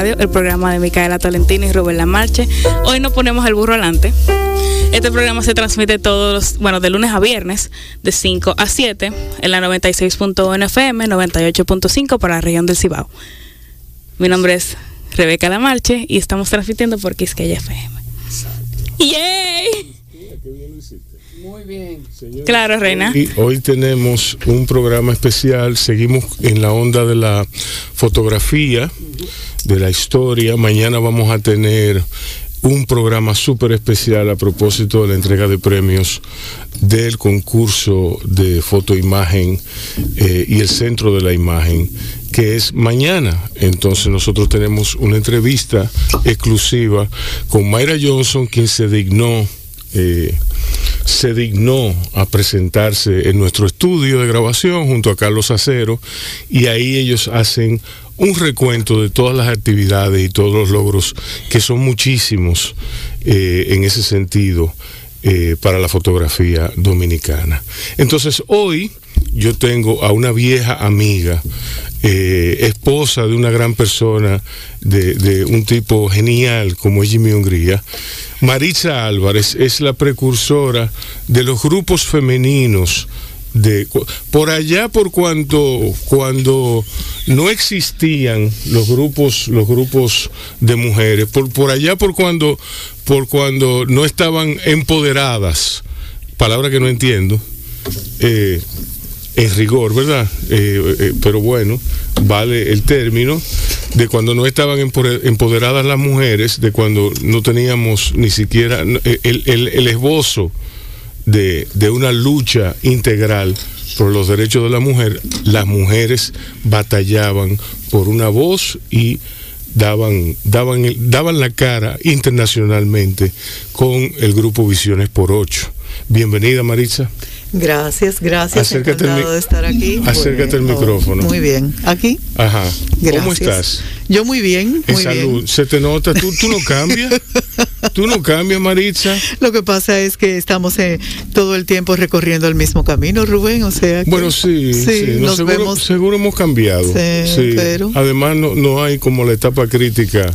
el programa de Micaela Tolentino y Rubén Lamarche. Hoy nos ponemos el burro adelante. Este programa se transmite todos los, bueno, de lunes a viernes, de 5 a 7, en la 96.1 FM, 98.5 para la región del Cibao. Mi nombre es Rebeca Lamarche y estamos transmitiendo por Quisqueya FM. ¡Yay! Muy bien. claro, Reina. Y hoy tenemos un programa especial. Seguimos en la onda de la fotografía, de la historia. Mañana vamos a tener un programa súper especial a propósito de la entrega de premios del concurso de fotoimagen eh, y el centro de la imagen que es mañana. Entonces nosotros tenemos una entrevista exclusiva con Mayra Johnson, quien se dignó eh, se dignó a presentarse en nuestro estudio de grabación junto a Carlos Acero y ahí ellos hacen un recuento de todas las actividades y todos los logros, que son muchísimos eh, en ese sentido eh, para la fotografía dominicana. Entonces hoy yo tengo a una vieja amiga, eh, esposa de una gran persona, de, de, un tipo genial como es Jimmy Hungría. Maritza Álvarez es la precursora de los grupos femeninos de por allá por cuando cuando no existían los grupos los grupos de mujeres por por allá por cuando por cuando no estaban empoderadas palabra que no entiendo eh, en rigor, ¿verdad? Eh, eh, pero bueno, vale el término de cuando no estaban empoderadas las mujeres, de cuando no teníamos ni siquiera el, el esbozo de, de, una lucha integral por los derechos de la mujer, las mujeres batallaban por una voz y daban, daban, daban la cara internacionalmente con el grupo Visiones por Ocho. Bienvenida Maritza. Gracias, gracias. Acércate Encantado de estar aquí. Acércate el micrófono. Muy bien. ¿Aquí? Ajá. Gracias. ¿Cómo estás? Yo muy bien. En muy salud. Bien. Se te nota. ¿Tú, tú no cambias? ¿Tú no cambias, Maritza? Lo que pasa es que estamos eh, todo el tiempo recorriendo el mismo camino, Rubén. O sea. Que, bueno, sí. sí, sí. No, nos seguro, vemos. seguro hemos cambiado. Sí, sí. pero. Además, no, no hay como la etapa crítica.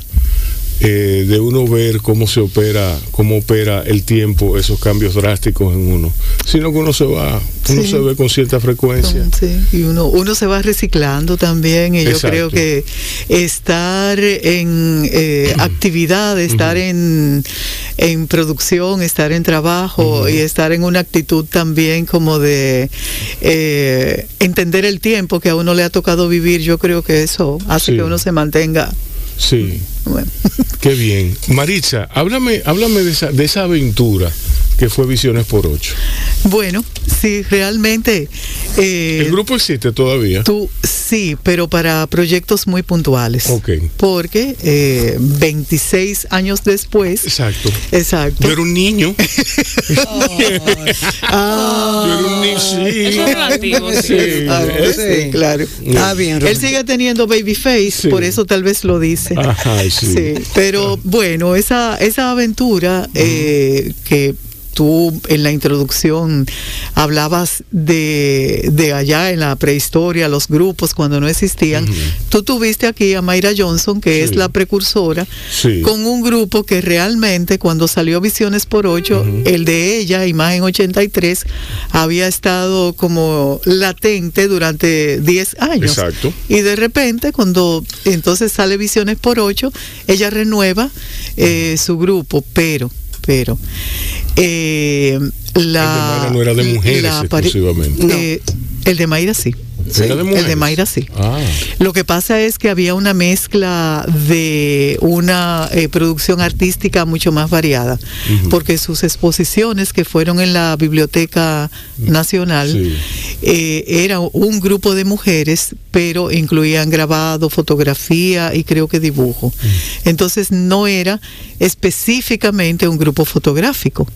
Eh, de uno ver cómo se opera, cómo opera el tiempo, esos cambios drásticos en uno, sino que uno se va, uno Sí. se ve con cierta frecuencia. Sí, y uno, uno se va reciclando también y yo creo que estar en eh, actividad, estar en, en producción, estar en trabajo y estar en una actitud también como de eh, entender el tiempo que a uno le ha tocado vivir, yo creo que eso hace Sí. que uno se mantenga. Sí, Bueno. qué bien. Maritza, háblame, háblame de esa, de esa aventura que fue Visiones por Ocho. Bueno, sí, realmente. eh, El grupo existe todavía. Tú sí, pero para proyectos muy puntuales. Ok. Porque eh, 26 años después. Exacto. Exacto. Yo era un niño. Ah, Yo era un niño, sí. Eso es relativo, sí. Sí. ah, sí, claro. Está bien, Él sigue teniendo baby face, Sí. por eso tal vez lo dice. Ajá, sí. Pero bueno, esa, esa aventura eh, que tú en la introducción hablabas de, de allá en la prehistoria, los grupos cuando no existían, tú tuviste aquí a Mayra Johnson, que es la precursora, Sí. con un grupo que realmente cuando salió Visiones por Ocho, el de ella, Imagen 83, había estado como latente durante 10 años. Exacto. Y de repente, cuando entonces sale Visiones por Ocho, ella renueva eh, su grupo, pero, pero, eh, la... El de Mayra no era de mujeres la exclusivamente. eh, el de Mayra sí. ¿Era de El de Mayra sí. Ah, Lo que pasa es que había una mezcla de una eh, producción artística mucho más variada, porque sus exposiciones que fueron en la Biblioteca Nacional Sí. eh, era un grupo de mujeres, pero incluían grabado, fotografía y creo que dibujo. Mm. Entonces no era específicamente un grupo fotográfico.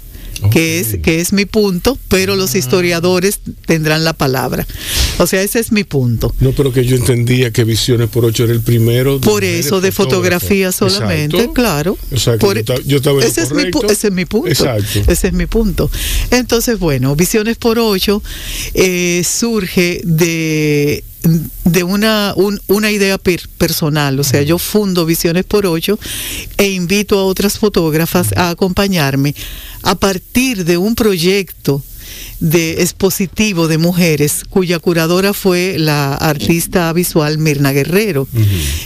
Que, es, que es mi punto, pero los Ah. historiadores tendrán la palabra. O sea, ese es mi punto. no, pero que yo entendía que Visiones por Ocho era el primero. de Por eso, de fotografía solamente, Exacto. claro. O sea, que Por- yo, estaba- yo ese, es mi, ese es mi punto. Exacto. Ese es mi punto. Entonces, bueno, Visiones por Ocho eh, surge de de una, una idea personal, o sea, yo fundo Visiones por Ocho e invito a otras fotógrafas a acompañarme a partir de un proyecto de expositivo de mujeres, cuya curadora fue la artista visual Mirna Guerrero.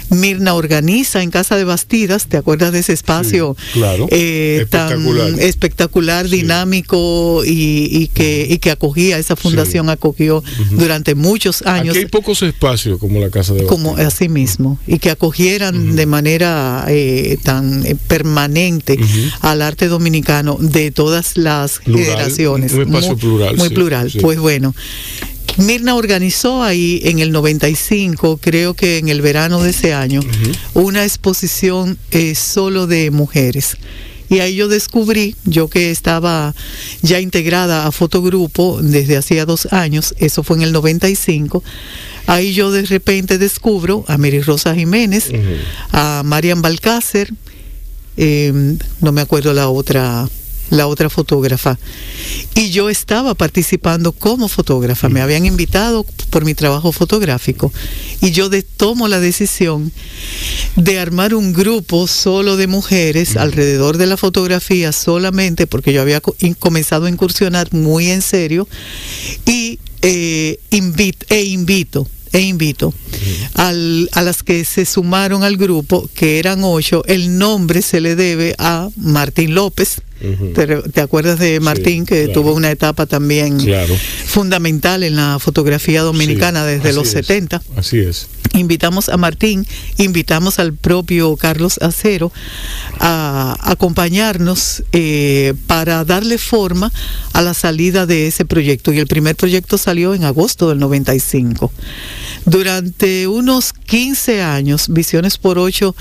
Mirna organiza en Casa de Bastidas, ¿te acuerdas de ese espacio claro. Eh, tan espectacular, dinámico y, que, que acogía, esa fundación acogió durante muchos años. Aquí hay pocos espacios como la Casa de Bastidas. Como así mismo, y que acogieran de manera eh, tan eh, permanente al arte dominicano de todas las generaciones. Un espacio plural muy plural. Pues bueno, Mirna organizó ahí en el 95, creo que en el verano de ese año, una exposición eh, solo de mujeres. Y ahí yo descubrí, yo que estaba ya integrada a Fotogrupo desde hacía dos años, eso fue en el 95, ahí yo de repente descubro a Mary Rosa Jiménez, a Marian Balcácer, eh, no me acuerdo la otra la otra fotógrafa. Y yo estaba participando como fotógrafa, me habían invitado por mi trabajo fotográfico. Y yo de, tomo la decisión de armar un grupo solo de mujeres alrededor de la fotografía solamente porque yo había comenzado a incursionar muy en serio y eh, e invito e invito al, a las que se sumaron al grupo, que eran ocho, el nombre se le debe a Martín López, ¿Te, acuerdas de Martín, que tuvo una etapa también fundamental en la fotografía dominicana desde los 70? Así es. Invitamos a Martín, invitamos al propio Carlos Acero a acompañarnos eh, para darle forma a la salida de ese proyecto. Y el primer proyecto salió en agosto del 95. Durante unos 15 años, Visiones por Ocho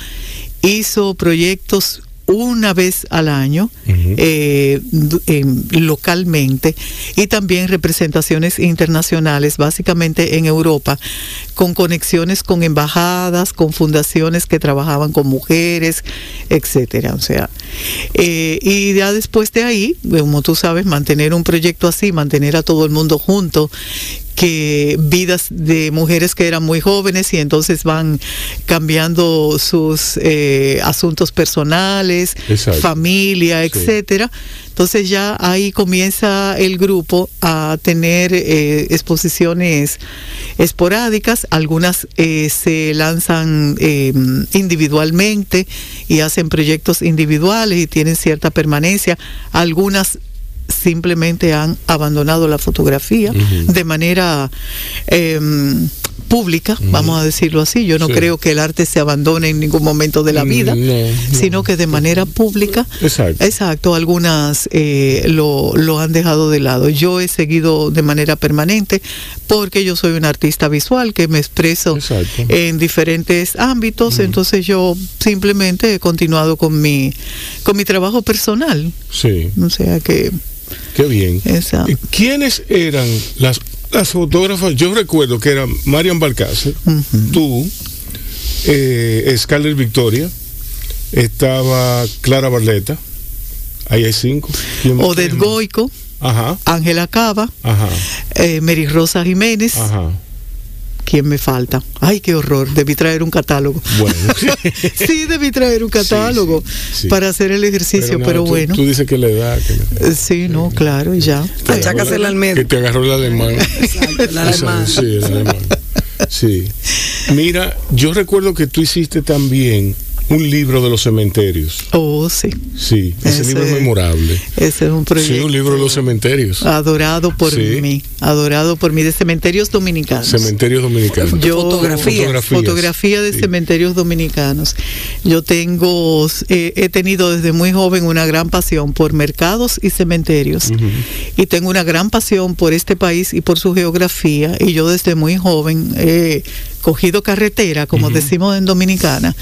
hizo proyectos una vez al año eh, localmente y también representaciones internacionales, básicamente en Europa, con conexiones con embajadas, con fundaciones que trabajaban con mujeres, etcétera. O sea, eh, y ya después de ahí, como tú sabes, mantener un proyecto así, mantener a todo el mundo junto que vidas de mujeres que eran muy jóvenes y entonces van cambiando sus eh, asuntos personales, familia, etcétera. Entonces ya ahí comienza el grupo a tener eh, exposiciones esporádicas, algunas eh, se lanzan individualmente y hacen proyectos individuales y tienen cierta permanencia, algunas simplemente han abandonado la fotografía de manera em, pública, vamos a decirlo así. Yo no creo que el arte se abandone en ningún momento de la vida, sino que de manera pública, exacto, algunas eh, lo, lo, han dejado de lado. Yo he seguido de manera permanente porque yo soy un artista visual que me expreso en diferentes ámbitos, entonces yo simplemente he continuado con mi, con mi trabajo personal. Sí. O sea que... Qué bien. ¿Quiénes eran las, las fotógrafas? Yo recuerdo que eran Marian Balcácer, tú, eh, Scarlett Victoria, estaba Clara Barleta, ahí hay cinco. Odette Goico, Ángela Cava, eh, Mary Rosa Jiménez. Ajá. ¿Quién me falta? Ay, qué horror, debí traer un catálogo. Bueno. sí, debí traer un catálogo para hacer el ejercicio, pero, bueno. Tú dices que le da. Que Sí, no, claro, y ya. Achacas el Que te agarró el alemán. el alemán. Sí, el alemán. Sí. Mira, yo recuerdo que tú hiciste también un libro de los cementerios. Oh, sí. Sí, ese, libro es memorable. Ese es un proyecto. Sí, un libro de los cementerios. Adorado por mí, adorado por mí, de cementerios dominicanos. Cementerios dominicanos. Yo, fotografía. Fotografía de cementerios dominicanos. Yo tengo, eh, he tenido desde muy joven una gran pasión por mercados y cementerios. Y tengo una gran pasión por este país y por su geografía. Y yo desde muy joven he cogido carretera, como decimos en Dominicana,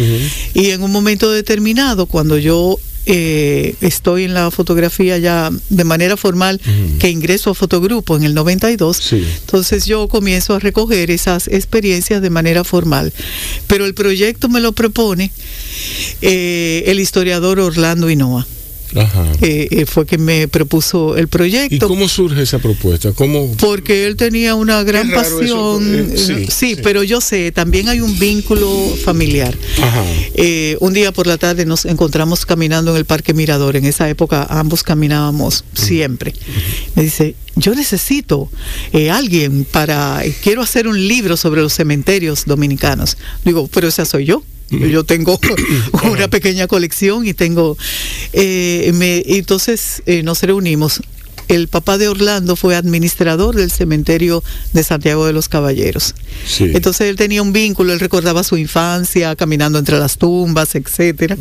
y en un momento determinado, cuando yo eh, estoy en la fotografía ya de manera formal, que ingreso a Fotogrupo en el 92, entonces yo comienzo a recoger esas experiencias de manera formal. Pero el proyecto me lo propone eh, el historiador Orlando Hinoa. Eh, eh, fue que me propuso el proyecto. ¿Y cómo surge esa propuesta? ¿Cómo? Porque él tenía una gran pasión. sí, pero yo sé, también hay un vínculo familiar. un día por la tarde nos encontramos caminando en el Parque Mirador. En esa época ambos caminábamos siempre. Me dice, yo necesito alguien para, quiero hacer un libro sobre los cementerios dominicanos. Digo, pero esa soy yo. Yo tengo una pequeña colección y tengo, eh, me, entonces eh, nos reunimos. El papá de Orlando fue administrador del cementerio de Santiago de los Caballeros. Entonces él tenía un vínculo, él recordaba su infancia caminando entre las tumbas, etcétera.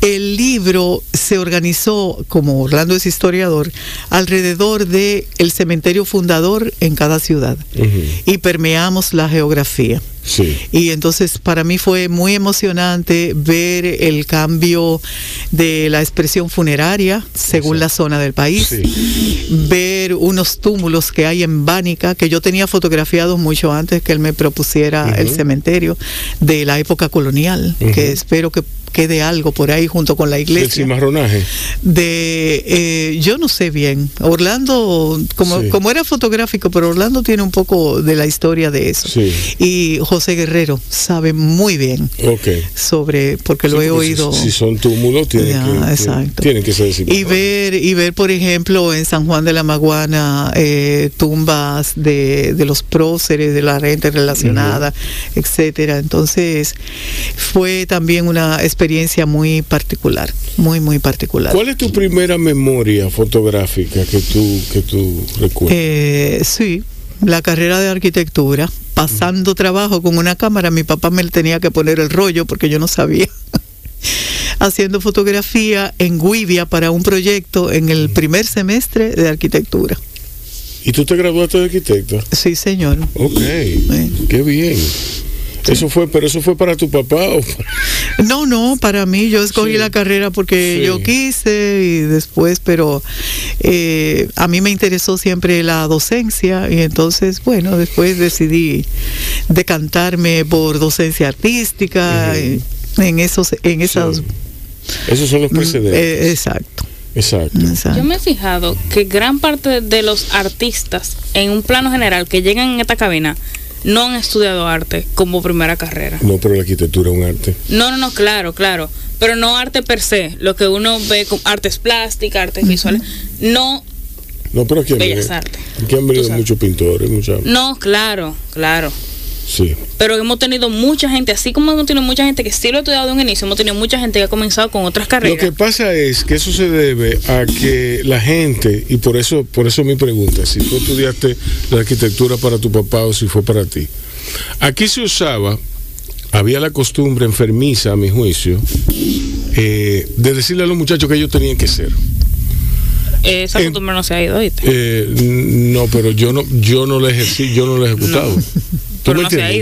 El libro se organizó, como Orlando es historiador, alrededor de el cementerio fundador en cada ciudad. Y permeamos la geografía. Y entonces para mí fue muy emocionante ver el cambio de la expresión funeraria según la zona del país, ver unos túmulos que hay en Bánica, que yo tenía fotografiados mucho antes que él me propusiera el cementerio de la época colonial, que espero que quede algo por ahí junto con la iglesia. ¿El cimarronaje? De, eh, yo no sé bien. Orlando, como, como era fotográfico, pero Orlando tiene un poco de la historia de eso. Y José Guerrero sabe muy bien sobre, porque lo he oído. Si, son túmulos, tienen, que, tienen que ser Y ver, y ver, por ejemplo, en San Juan de la Maguana, eh, tumbas de, de, los próceres, de la gente relacionada, etcétera. Entonces, fue también una experiencia experiencia muy particular, muy, muy particular. ¿Cuál es tu primera memoria fotográfica que tú, que tú recuerdas? Eh, sí, la carrera de arquitectura, pasando trabajo con una cámara, mi papá me tenía que poner el rollo porque yo no sabía. Haciendo fotografía en Guivia para un proyecto en el primer semestre de arquitectura. ¿Y tú te graduaste de arquitecto? Sí, señor. Ok, qué bien. Eso fue, pero eso fue para tu papá o No, no, para mí yo escogí la carrera porque yo quise y después, pero eh, a mí me interesó siempre la docencia y entonces, bueno, después decidí decantarme por docencia artística en esos, en esas. Esos son los mm, precedentes. Eh, exacto. Exacto. Yo me he fijado que gran parte de los artistas, en un plano general, que llegan en esta cabina, no han estudiado arte como primera carrera. No, pero la arquitectura es un arte. No, no, no, claro, claro. Pero no arte per se, lo que uno ve como artes plásticas, artes visuales. No. No, pero aquí han bellas artes. Aquí han venido muchos pintores, muchas. No, claro, claro. Sí. Pero hemos tenido mucha gente, así como hemos tenido mucha gente que sí lo ha estudiado de un inicio, hemos tenido mucha gente que ha comenzado con otras carreras. Lo que pasa es que eso se debe a que la gente, y por eso, por eso mi pregunta, si tú estudiaste la arquitectura para tu papá o si fue para ti. Aquí se usaba, había la costumbre enfermiza, a mi juicio, eh, de decirle a los muchachos que ellos tenían que ser. Esa costumbre no se ha ido, eh, no, pero yo no, yo no la ejercí, yo no la he ejecutado.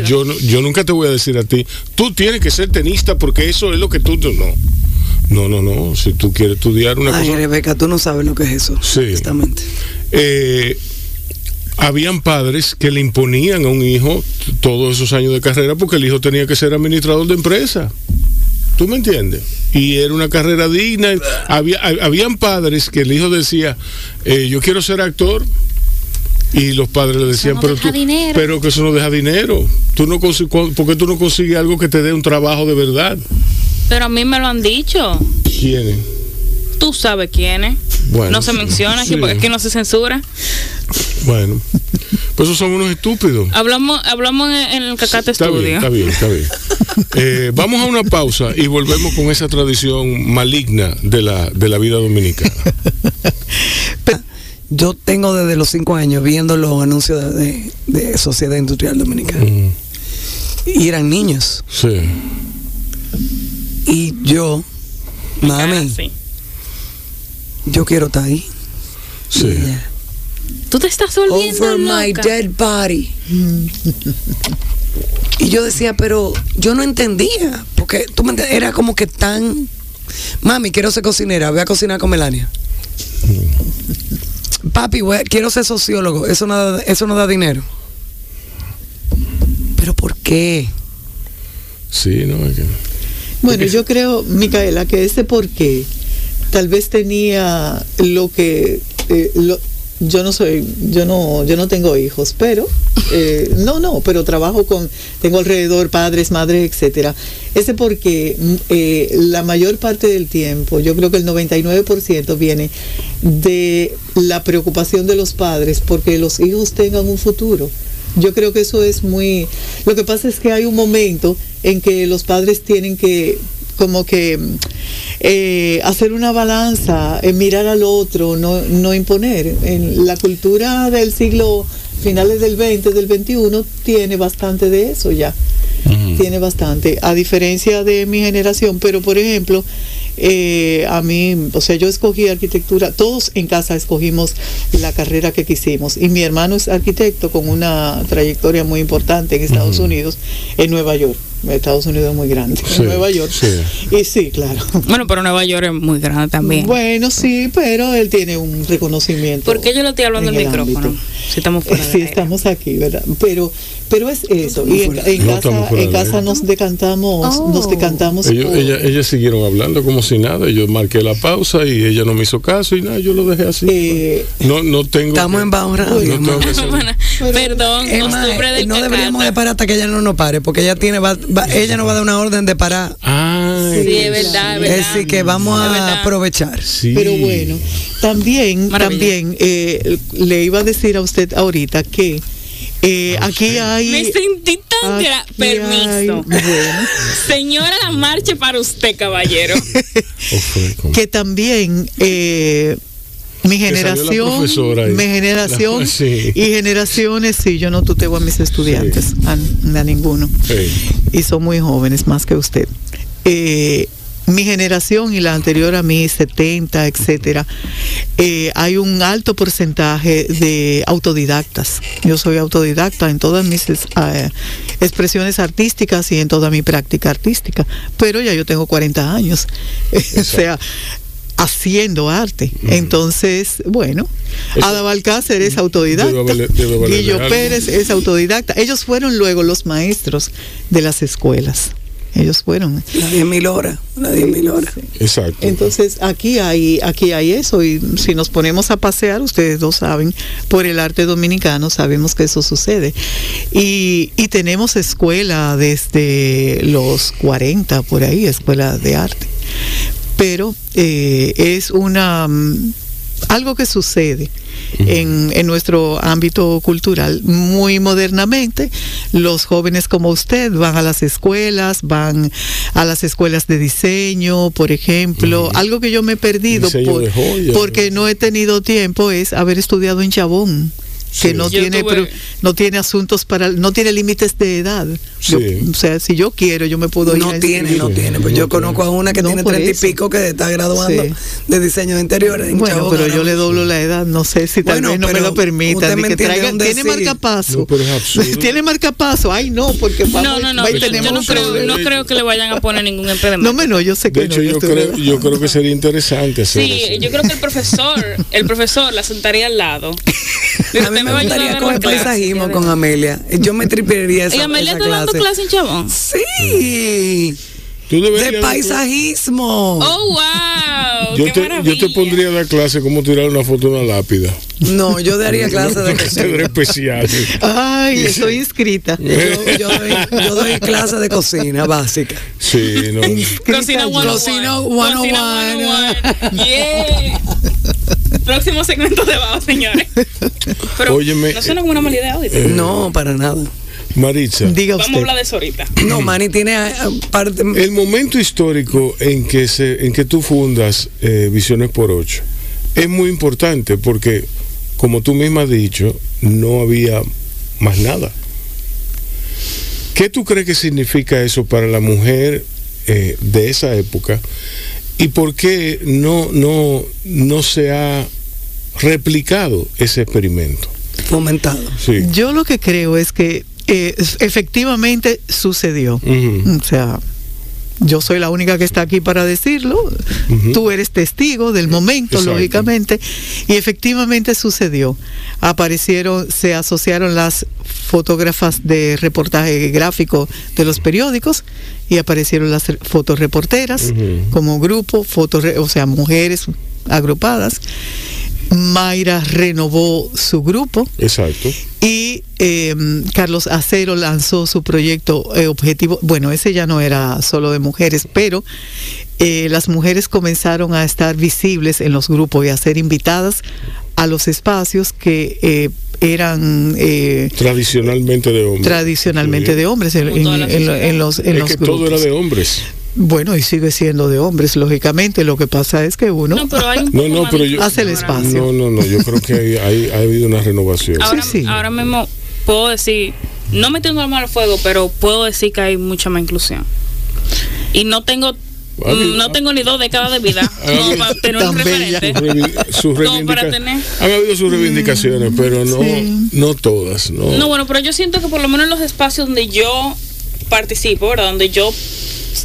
Yo, yo nunca te voy a decir a ti, tú tienes que ser tenista porque eso es lo que tú... No. No, no, no. Si tú quieres estudiar una Ay, Rebeca, tú no sabes lo que es eso. Sí. Exactamente. Eh, habían padres que le imponían a un hijo todos esos años de carrera porque el hijo tenía que ser administrador de empresa. ¿Tú me entiendes? Y era una carrera digna. Había, habían padres que el hijo decía, eh, yo quiero ser actor y los padres le decían, pero, tú, pero que eso no deja dinero. Tú no ¿Por qué tú no consigues algo que te dé un trabajo de verdad? Pero a mí me lo han dicho. ¿Quiénes? Tú sabes quiénes. Bueno, no se menciona aquí porque que no se censura. Bueno, pues esos son unos estúpidos. Hablamos, hablamos en, el Cacate está Bien, está bien, está bien. Eh, vamos a una pausa y volvemos con esa tradición maligna de la, de la vida dominicana. yo tengo desde los cinco años viendo los anuncios de, Sociedad Industrial Dominicana. Mm. Y eran niños. Sí. Y yo, mami, yo quiero estar ahí. Sí. Tú te estás volviendo Over my dead body. y yo decía, pero yo no entendía, porque tú me era como que tan... Mami, quiero ser cocinera, voy a cocinar con Melania. Mm papi, quiero ser sociólogo, eso no, da, eso no da dinero. ¿Pero por qué? Sí, no, es que... Bueno, yo creo, Micaela, que ese por qué tal vez tenía lo que eh, lo, yo no soy, yo no, yo no tengo hijos, pero eh, no, no, pero trabajo con, tengo alrededor padres, madres, etcétera. Ese porque eh, la mayor parte del tiempo, yo creo que el 99% viene de la preocupación de los padres porque los hijos tengan un futuro. Yo creo que eso es muy... Lo que pasa es que hay un momento en que los padres tienen que como que eh, hacer una balanza, eh, mirar al otro, no, no imponer. En la cultura del siglo finales del 20, del 21, tiene bastante de eso ya. Tiene bastante, a diferencia de mi generación, pero por ejemplo, eh, a mí, o sea, yo escogí arquitectura, todos en casa escogimos la carrera que quisimos y mi hermano es arquitecto con una trayectoria muy importante en Estados Unidos, en Nueva York. Estados Unidos es muy grande, Nueva York. Y sí, claro. Bueno, pero Nueva York es muy grande también. Bueno, sí, pero él tiene un reconocimiento. ¿Por qué yo lo estoy hablando en el micrófono? Si estamos fuera Sí, estamos aquí, ¿verdad? Pero pero es eso. Y en, casa, en casa nos decantamos, nos oh. decantamos. Ellos, ellas, siguieron hablando como si nada. Yo marqué la pausa y ella no me hizo caso y nada, yo lo dejé así. Eh, no, no tengo. Estamos en bajo no Perdón, no deberíamos de parar hasta que ella no nos pare, porque ella tiene, ella no va a dar una orden de parar. Ah, sí, es verdad, es verdad. Así que vamos a aprovechar. Pero bueno, también, también eh, le iba a decir a usted ahorita que eh, aquí hay. Me sentí tan Permiso. Señora, la marcha para usted, caballero. que también. Eh, mi generación, mi generación y generaciones, sí, yo no tuteo a mis estudiantes, a, ninguno. Y son muy jóvenes, más que usted. Eh, mi generación y la anterior a mí, 70, etcétera, eh, hay un alto porcentaje de autodidactas. Yo soy autodidacta en todas mis eh, expresiones artísticas y en toda mi práctica artística, pero ya yo tengo 40 años. o sea, haciendo arte. Entonces, bueno, Ada Balcácer es autodidacta, Guillo Pérez es autodidacta. Ellos fueron luego los maestros de las escuelas ellos fueron. La 10 mil horas, la 10 mil horas. Exacto. Entonces aquí hay, aquí hay eso y si nos ponemos a pasear, ustedes dos saben, por el arte dominicano sabemos que eso sucede. Y, y tenemos escuela desde los 40 por ahí, escuela de arte. Pero eh, es una mm, algo que sucede en, en, nuestro ámbito cultural muy modernamente. Los jóvenes como usted van a las escuelas, van a las escuelas de diseño, por ejemplo. Algo que yo me he perdido porque no he tenido tiempo es haber estudiado en Chabón que no tiene no tiene asuntos para no tiene límites de edad. O sea si yo quiero yo me puedo no tiene no tiene pues yo conozco a una que tiene treinta y pico que está graduando de diseño de interiores bueno pero yo le doblo la edad no sé si tal vez no me lo permita que traiga, tiene marcapaso. Tiene marcapaso ay no porque no no no yo no creo, no creo que le vayan a poner ningún impedimento no no yo sé que de hecho, yo, creo, yo creo que sería interesante hacer sí yo creo que el profesor el profesor la sentaría al lado. Me gustaría con el con Amelia. Yo me tripearía esa, ¿Y Amelia está dando clase en Chabón? Sí. de paisajismo. Oh, wow. Yo, te, yo te pondría a dar clase cómo tirar una foto de una lápida. No, yo daría clase de cocina. especial. Ay, estoy inscrita. Yo, yo, doy, yo doy clase de cocina básica. Sí, no. Cocina 101. Cocina 101. Yeah. Próximo segmento de Bao, señores. Pero no suena como una mala idea hoy. Eh, no, para nada. Maritza. Diga Vamos a hablar de eso ahorita. No, Mani tiene eh, parte. El momento histórico en que, se, en que tú fundas eh, Visiones por Ocho es muy importante porque, como tú misma has dicho, no había más nada. ¿Qué tú crees que significa eso para la mujer de esa época? ¿Y por qué no, no, no se ha replicado ese experimento? Fomentado. Yo lo que creo es que eh, efectivamente sucedió. O sea, yo soy la única que está aquí para decirlo, tú eres testigo del momento, lógicamente, y efectivamente sucedió. Aparecieron, se asociaron las fotógrafas de reportaje gráfico de los periódicos y aparecieron las fotoreporteras como grupo, fotos, o sea, mujeres agrupadas. Mayra renovó su grupo. Exacto. Y em, Carlos Acero lanzó su proyecto eh, objetivo. Bueno, ese ya no era solo de mujeres, pero eh, las mujeres comenzaron a estar visibles en los grupos y a ser invitadas a los espacios que eh, eran tradicionalmente de hombres. Tradicionalmente de hombres en, los, en los grupos. Todo era de hombres. Bueno, y sigue siendo de hombres, lógicamente. Lo que pasa es que uno hace el espacio. No, no, no. Yo creo que hay, ha habido una renovación. Ahora, sí, ahora mismo puedo decir, no metiendo la mano al fuego, pero puedo decir que hay mucha más inclusión. Y no tengo mm, no tengo ni dos décadas de vida como para tener un referente. Han habido sus reivindicaciones, pero no, no todas. No. no, bueno, pero yo siento que por lo menos en los espacios donde yo participo, ¿verdad? Donde yo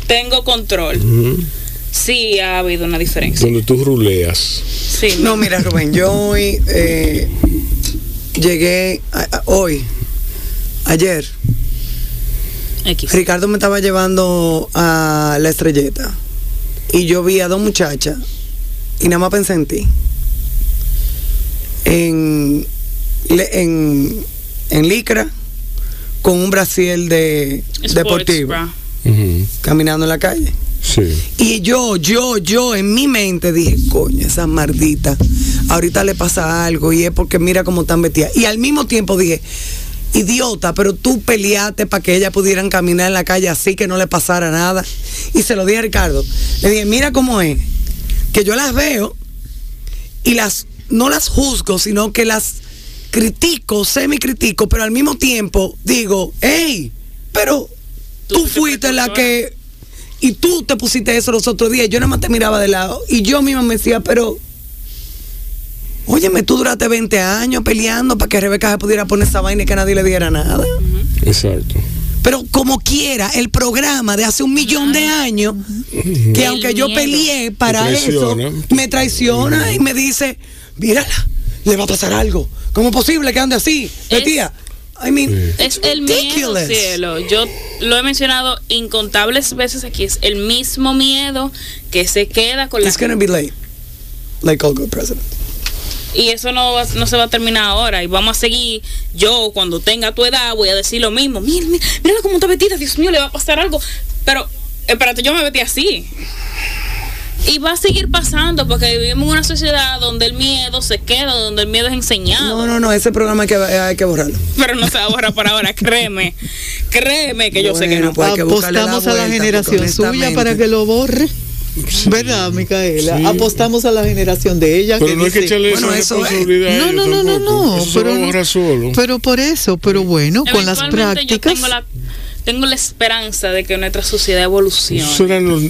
tengo control. Sí ha habido una diferencia. Donde tú ruleas. Sí. No, mira, Rubén, yo hoy eh, llegué hoy, ayer. Ricardo me estaba llevando a la estrelleta y yo vi a dos muchachas y nada más pensé en ti. En, en, en licra con un brasil de deportivo caminando en la calle. Y yo, yo, yo en mi mente dije, coño, esa mardita, ahorita le pasa algo y es porque mira cómo están vestidas. Y al mismo tiempo dije, idiota, pero tú peleaste para que ellas pudieran caminar en la calle así que no le pasara nada. Y se lo dije a Ricardo. Le dije, mira cómo es, que yo las veo y las, no las juzgo, sino que las critico, semi critico, pero al mismo tiempo digo, hey, pero tú, fuiste la que... Y tú te pusiste eso los otros días. Yo nada más te miraba de lado. Y yo misma me decía, pero... Óyeme, tú duraste 20 años peleando para que Rebeca se pudiera poner esa vaina y que nadie le diera nada. Exacto. Pero como quiera, el programa de hace un millón de años, que aunque yo peleé para eso, me traiciona y me dice, mírala, le va a pasar algo. ¿Cómo es posible que ande así? Tía, es el miedo, cielo. Yo lo he mencionado incontables veces aquí. Es el mismo miedo que se queda con la. It's gonna be late, like all good presidents. Y eso no, no se va a terminar ahora. Y vamos a seguir. Yo, cuando tenga tu edad, voy a decir lo mismo. Mira, mira, mira cómo está vestida. Dios mío, le va a pasar algo. Pero, espérate, yo me vestí así. Y va a seguir pasando porque vivimos en una sociedad donde el miedo se queda, donde el miedo es enseñado. No, no, no, ese programa hay que, hay que borrarlo. Pero no se va a borrar por ahora, créeme. Créeme que yo sé que no. Pues Apostamos a la generación suya para que lo borre. ¿Verdad, Micaela? Apostamos a la generación de ella. Pero no hay que echarle esa responsabilidad. No, no, no, no, no. pero, solo. pero por eso, pero bueno, con las prácticas tengo la esperanza de que nuestra sociedad evolucione. Serán los,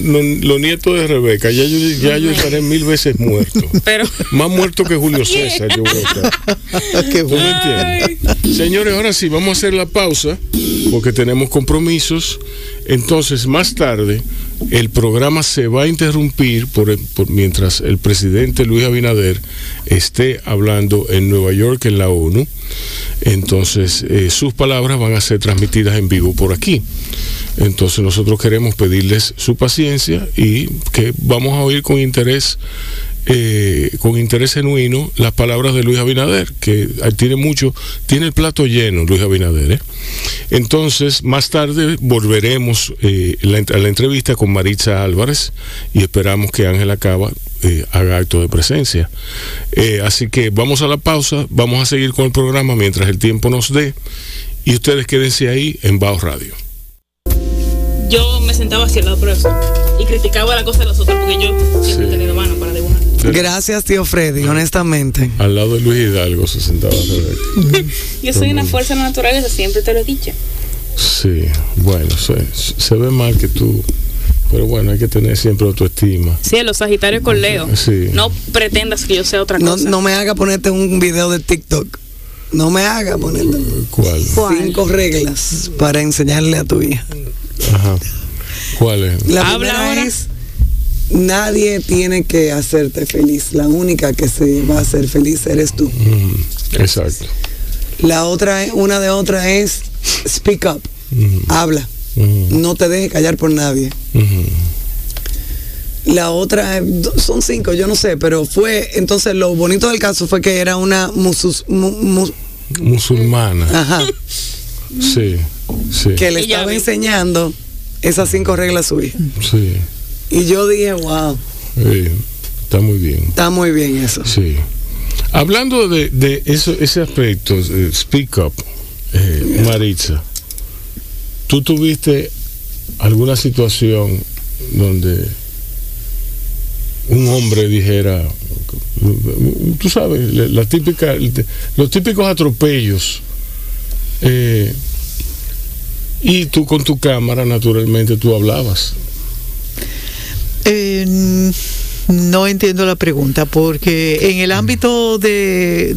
nietos de Rebeca, ya yo, ya yo estaré mil veces muerto. Pero... Más muerto que Julio César, yo voy a Qué bueno. Señores, ahora sí, vamos a hacer la pausa porque tenemos compromisos. Entonces, más tarde, el programa se va a interrumpir por, mientras el presidente Luis Abinader esté hablando en Nueva York, en la ONU. Entonces, eh, sus palabras van a ser transmitidas en vivo por aquí. Entonces, nosotros queremos pedirles su paciencia y que vamos a oír con interés eh, con interés genuino las palabras de Luis Abinader, que tiene mucho, tiene el plato lleno Luis Abinader. ¿eh? Entonces, más tarde volveremos a la entrevista con Maritza Álvarez y esperamos que Ángela Cava eh, haga acto de presencia. Eh, así que vamos a la pausa, vamos a seguir con el programa mientras el tiempo nos dé y ustedes quédense ahí en Bao Radio. Yo me sentaba hacia el lado profesor y criticaba la cosa de los otros porque yo siempre he tenido mano para dibujar. Gracias, tío Freddy, honestamente. Al lado de Luis Hidalgo se sentaba. yo soy una fuerza natural, siempre te lo he dicho. Sí, bueno, se ve mal que tú pero bueno, hay que tener siempre autoestima. Sí, los Sagitarios con Leo. No pretendas que yo sea otra cosa. No me haga ponerte un video de TikTok. No me haga ponerte. ¿Cuál? Cinco reglas para enseñarle a tu hija. Ajá. ¿Cuál es? La primera es nadie tiene que hacerte feliz. La única que se va a hacer feliz eres tú. exacto. La otra, una de otras es speak up. Habla. No te dejes callar por nadie. La otra, son cinco, yo no sé, pero fue, entonces lo bonito del caso fue que era una musulmana. Ajá. Sí, sí. Que le estaba enseñando esas cinco reglas suyas. Sí. Y yo dije, wow. Sí, está muy bien. Está muy bien eso. Sí. Hablando de, eso, ese aspecto, eh, speak up, eh, Maritza, ¿tú tuviste alguna situación donde un hombre dijera, tú sabes, la, típica, los típicos atropellos, eh, y tú con tu cámara, naturalmente, tú hablabas? no entiendo la pregunta, porque en el ámbito de,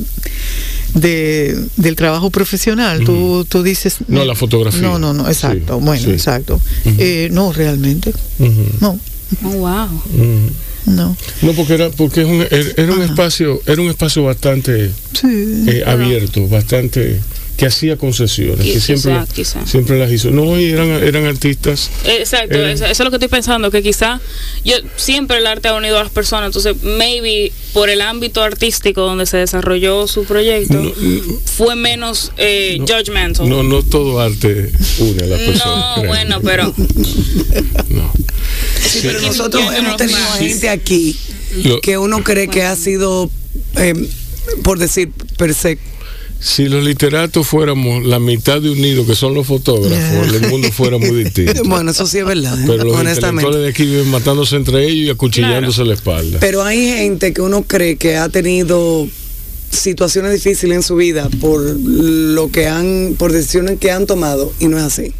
del trabajo profesional, tú, tú dices... No, la fotografía. No, no, no, exacto, bueno, exacto. Eh, no, realmente, no. Oh, wow. No. No, porque era porque es un, era un espacio era un espacio bastante eh, abierto, bastante que hacía concesiones, que siempre, siempre las hizo. No, y eran, eran artistas. Exacto, eso, es lo que estoy pensando, que quizá yo siempre el arte ha unido a las personas, entonces maybe por el ámbito artístico donde se desarrolló su proyecto fue menos eh, judgmental. No, no todo arte une a las personas. No, bueno, pero... no. pero nosotros hemos tenido gente aquí que uno cree que ha sido, eh, por decir, per se si los literatos fuéramos la mitad de unidos que son los fotógrafos, el mundo fuera muy distinto. Bueno, eso sí es verdad. Pero los intelectuales de aquí viven matándose entre ellos y acuchillándose la espalda. Pero hay gente que uno cree que ha tenido situaciones difíciles en su vida por lo que han, por decisiones que han tomado y no es así.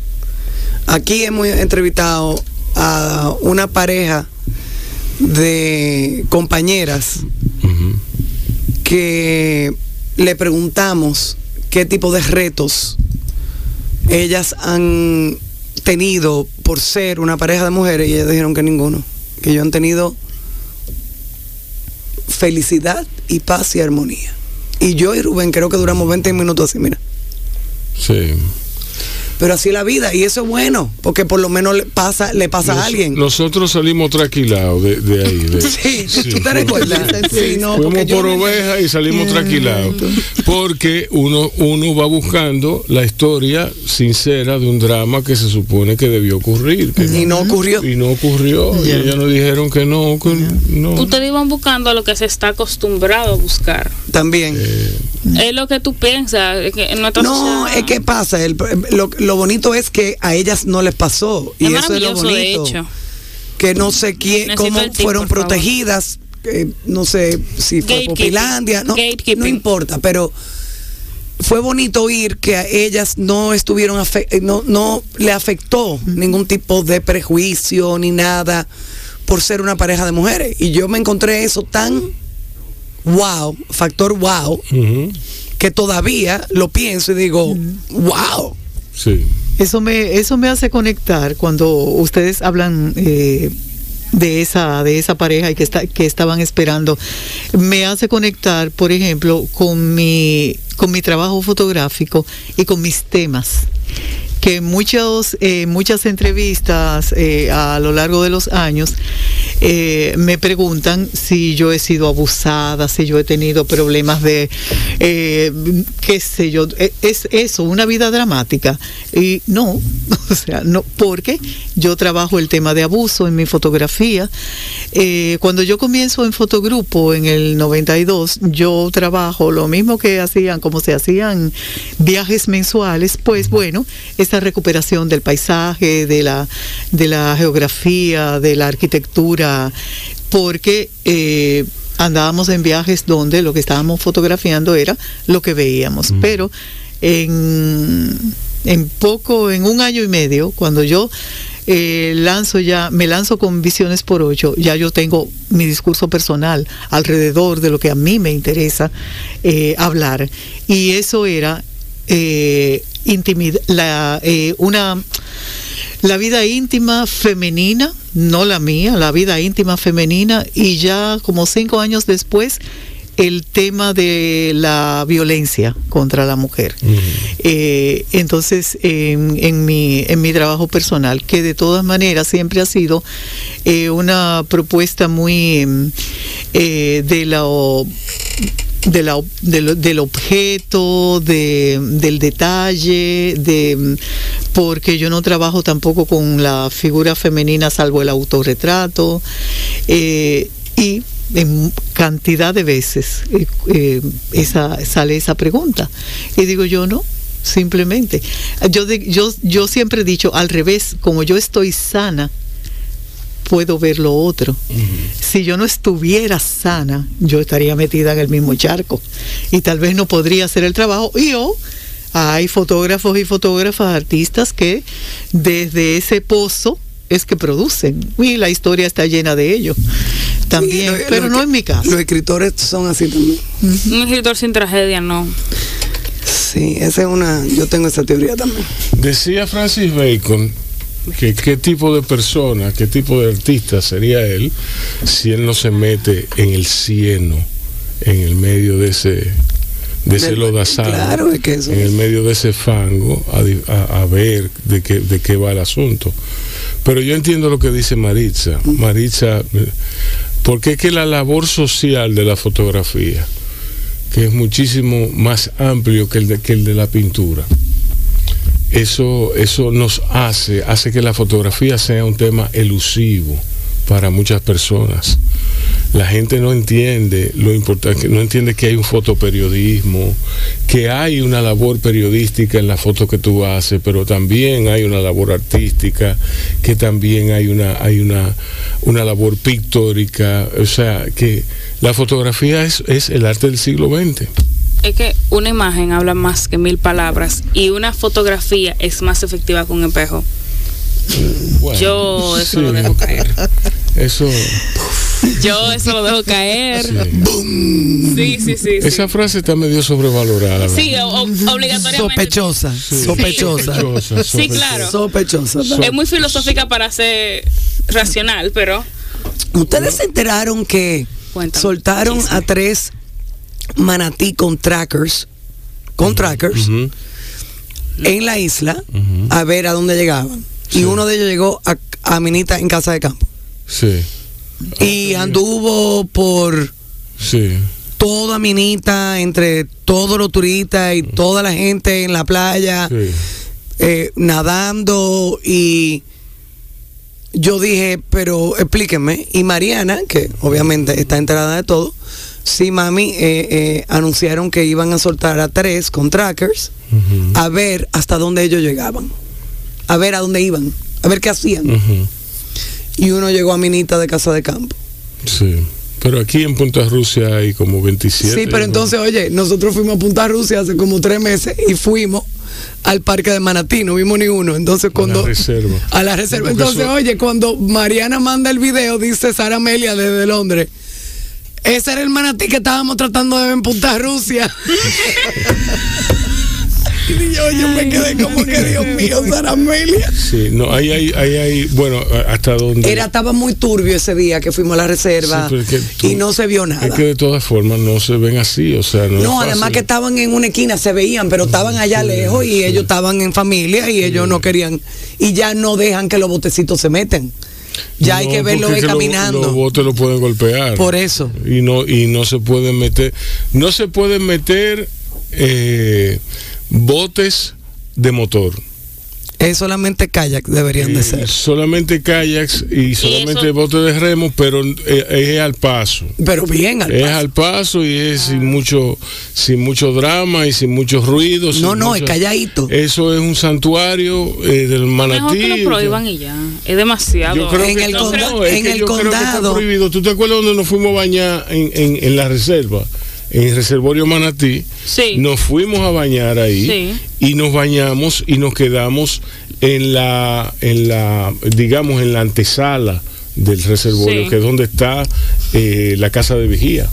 Aquí hemos entrevistado a una pareja de compañeras que le preguntamos qué tipo de retos ellas han tenido por ser una pareja de mujeres y ellas dijeron que ninguno, que ellos han tenido felicidad y paz y armonía. Y yo y Rubén creo que duramos 20 minutos así, mira. Sí pero así es la vida y eso es bueno, porque por lo menos le pasa, le pasa a alguien. Nosotros salimos tranquilados de, de, ahí. sí, tú te recuerdas. Sí, no, Fuimos por oveja y salimos tranquilados. Porque uno, uno va buscando la historia sincera de un drama que se supone que debió ocurrir. y no, ocurrió. Y no ocurrió. Y ellos nos dijeron que no, no. Ustedes iban buscando a lo que se está acostumbrado a buscar. También. Eh, es lo que tú piensas. Que no, es que pasa. lo, bonito es que a ellas no les pasó. y eso es lo bonito. Que no sé quién, cómo fueron protegidas. no sé si fue Popilandia. No, no importa, pero fue bonito oír que a ellas no estuvieron no, no le afectó ningún tipo de prejuicio ni nada por ser una pareja de mujeres. Y yo me encontré eso tan wow, factor wow, que todavía lo pienso y digo, wow. Sí. Eso me, eso me hace conectar cuando ustedes hablan eh, de esa, de esa pareja y que está, que estaban esperando. Me hace conectar, por ejemplo, con mi, con mi trabajo fotográfico y con mis temas que muchos, eh, muchas entrevistas eh, a lo largo de los años eh, me preguntan si yo he sido abusada, si yo he tenido problemas de, qué sé yo, es eso, una vida dramática. Y no, o sea, no, porque yo trabajo el tema de abuso en mi fotografía. cuando yo comienzo en fotogrupo en el 92, yo trabajo lo mismo que hacían, como se hacían viajes mensuales, pues bueno, es recuperación del paisaje, de la, de la geografía, de la arquitectura, porque eh, andábamos en viajes donde lo que estábamos fotografiando era lo que veíamos, pero en, en poco, en un año y medio, cuando yo eh, lanzo ya, me lanzo con Visiones por Ocho, ya yo tengo mi discurso personal alrededor de lo que a mí me interesa eh, hablar. Y eso era eh, la, eh, una la vida íntima femenina, no la mía, la vida íntima femenina, y ya como cinco años después, el tema de la violencia contra la mujer. Eh, entonces, en, mi, en mi trabajo personal, que de todas maneras siempre ha sido eh, una propuesta muy eh, de la de la, del objeto, de, del detalle, de porque yo no trabajo tampoco con la figura femenina salvo el autorretrato y en cantidad de veces eh, eh, esa, sale esa pregunta. Y digo yo, no, simplemente. Yo, yo, yo siempre he dicho, al revés, como yo estoy sana, puedo ver lo otro. Si yo no estuviera sana, yo estaría metida en el mismo charco y tal vez no podría hacer el trabajo. Y yo, hay fotógrafos y fotógrafas, artistas que desde ese pozo es que producen y la historia está llena de ello también, pero no en mi caso. Los escritores son así también. Un escritor sin tragedia, no. Sí, esa es una, yo tengo esa teoría también. Decía Francis Bacon que qué tipo de persona, qué tipo de artista sería él si él no se mete en el cieno, en el medio de ese de ese lodazal, claro, es que eso en el medio de ese fango, a, a, ver de qué, de qué va el asunto. Pero yo entiendo lo que dice Maritza. Maritza, porque es que la labor social de la fotografía, que es muchísimo más amplio que el de, que el de la pintura, eso, eso nos hace, hace que la fotografía sea un tema elusivo para muchas personas. La gente no entiende lo importante, no entiende que hay un fotoperiodismo, que hay una labor periodística en la foto que tú haces, pero también hay una labor artística, que también hay una, hay una, una labor pictórica, o sea, que la fotografía es, es el arte del siglo XX es que una imagen habla más que mil palabras y una fotografía es más efectiva que un espejo. Yo eso lo dejo caer. Eso. Yo eso lo dejo caer. Sí, sí, sí. Esa frase está medio sobrevalorada. Sí, obligatoriamente. Sospechosa. Sospechosa. Sí, claro. Sospechosa. Es muy filosófica para ser racional, pero. Ustedes se enteraron que soltaron a tres manatí con trackers, con trackers, en la isla a ver a dónde llegaban. Y uno de ellos llegó a, a Minita en casa de campo. Sí. Y anduvo por sí. toda Minita, entre todos los turistas y toda la gente en la playa, eh, nadando y yo dije, pero explíquenme. Y Mariana, que obviamente está enterada de todo, sí, mami, eh, eh, anunciaron que iban a soltar a tres con trackers a ver hasta dónde ellos llegaban, a ver a dónde iban, a ver qué hacían y uno llegó a Minita de Casa de Campo. Sí. Pero aquí en Punta Rusia hay como 27. Sí, pero entonces, oye, nosotros fuimos a Punta Rusia hace como tres meses y fuimos al parque de Manatí, no vimos ni uno. Entonces, cuando. A la reserva. A la reserva. Entonces, oye, cuando Mariana manda el video, dice Sara Amelia desde Londres. Ese era el manatí que estábamos tratando de ver en Punta Rusia. Y yo, yo me quedé como que, Dios mío, Sara Amelia. Sí, no, ahí hay, ahí hay, bueno, hasta donde. Era, estaba muy turbio ese día que fuimos a la reserva y no se vio nada. Es que de todas formas no se ven así, o sea, no. No, además que estaban en una esquina, se veían, pero estaban allá lejos y ellos estaban en familia y ellos no querían. Y ya no dejan que los botecitos se meten. Ya hay que verlo caminando. Los, botes lo pueden golpear. Por eso. Y no, y no se pueden meter. No se pueden meter. Eh, botes de motor. Es solamente kayak, deberían de eh, ser. Solamente kayaks y solamente botes de remo, pero eh, es, al paso. Pero bien al paso. Es al paso y es sin mucho, sin mucho drama y sin muchos ruidos. No, no, es calladito. Eso es un santuario eh, del manatí. Mejor que lo prohíban y ya. Es demasiado. Yo creo en que el, en el condado. prohibido. ¿Tú te acuerdas donde nos fuimos a bañar en, en, en la reserva? En el reservorio Manatí, nos fuimos a bañar ahí y nos bañamos y nos quedamos en la, en la, digamos, en la antesala del reservorio, que es donde está eh, la casa de vigía.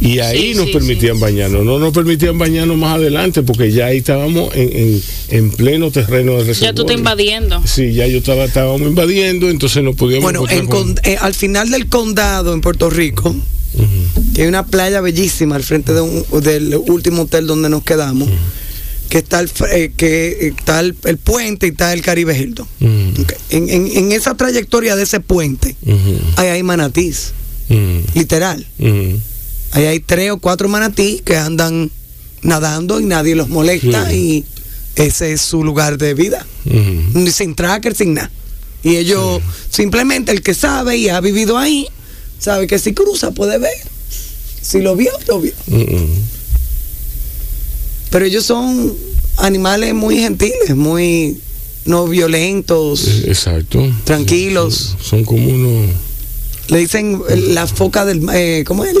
Y ahí nos permitían bañarnos, no nos permitían bañarnos más adelante porque ya ahí estábamos en, en, pleno terreno de reservorio. Ya tú te invadiendo. Sí, ya yo estaba, estábamos invadiendo, entonces no podíamos... Bueno, eh, al final del condado en Puerto Rico, hay una playa bellísima al frente de un, del último hotel donde nos quedamos que está el, eh, que está el, puente y está el Caribe Hilton. en, esa trayectoria de ese puente, ahí hay manatís, literal. Ahí hay tres o cuatro manatís que andan nadando y nadie los molesta y ese es su lugar de vida. Sin tracker, sin nada. Y ellos, simplemente el que sabe y ha vivido ahí, sabe que si cruza puede ver. Si lo vio, lo vio. Pero ellos son animales muy gentiles, muy no violentos. Eh, exacto. Tranquilos. Son como unos. Le dicen la foca del mar. Eh, ¿Cómo es?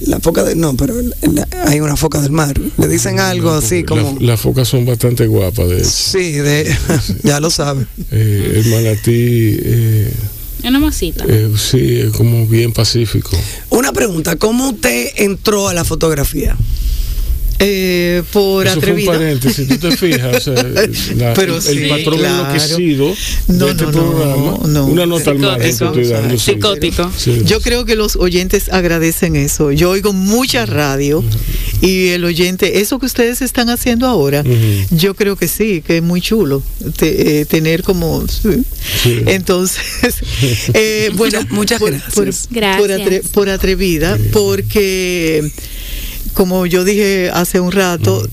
La, foca del. No, pero hay una foca del mar. Le dicen algo así como. las focas son bastante guapas, de Sí, de, ya lo sabe. Eh, el manatí. Eh, una masita. sí, es como bien pacífico. Una pregunta: ¿cómo usted entró a la fotografía? Eh, por Eso atrevida. Fue un si tú te fijas, Pero el, patrón claro. enloquecido no, de este no, programa, no, una nota al margen Psicótico. Yo creo que los oyentes agradecen eso. Yo oigo mucha radio y el oyente, eso que ustedes están haciendo ahora, yo creo que sí, que es muy chulo eh, tener como... Entonces, eh, bueno, muchas, gracias. gracias. por atrevida, porque como yo dije hace un rato,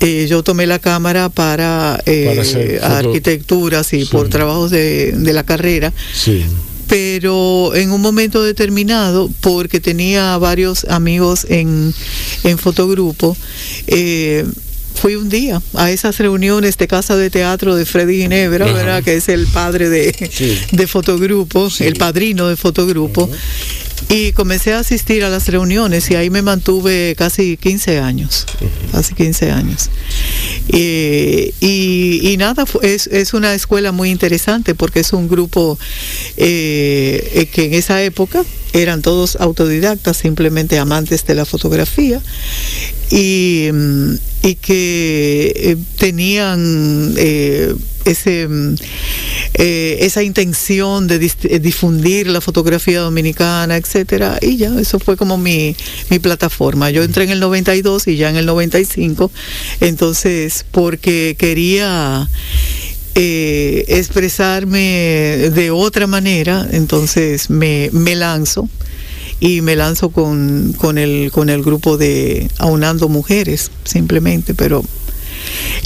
eh, yo tomé la cámara para, eh, arquitectura, sí, por trabajos de, la carrera. Pero en un momento determinado, porque tenía varios amigos en, en fotogrupo, eh, fui un día a esas reuniones de casa de teatro de Freddy Ginebra, ¿verdad? que es el padre de, de fotogrupo, el padrino de fotogrupo. Y comencé a asistir a las reuniones y ahí me mantuve casi 15 años, casi 15 años. y, nada, es, es, una escuela muy interesante porque es un grupo eh, eh, que en esa época eran todos autodidactas, simplemente amantes de la fotografía y, mm, y que eh, tenían ese, mm, eh, esa intención de eh, difundir la fotografía dominicana, etcétera, y ya, eso fue como mi, mi plataforma. Yo entré en el 92 y ya en el 95, entonces, porque quería eh, expresarme de otra manera, entonces me, lanzo y me lanzo con, el, con el grupo de Aunando Mujeres, simplemente, pero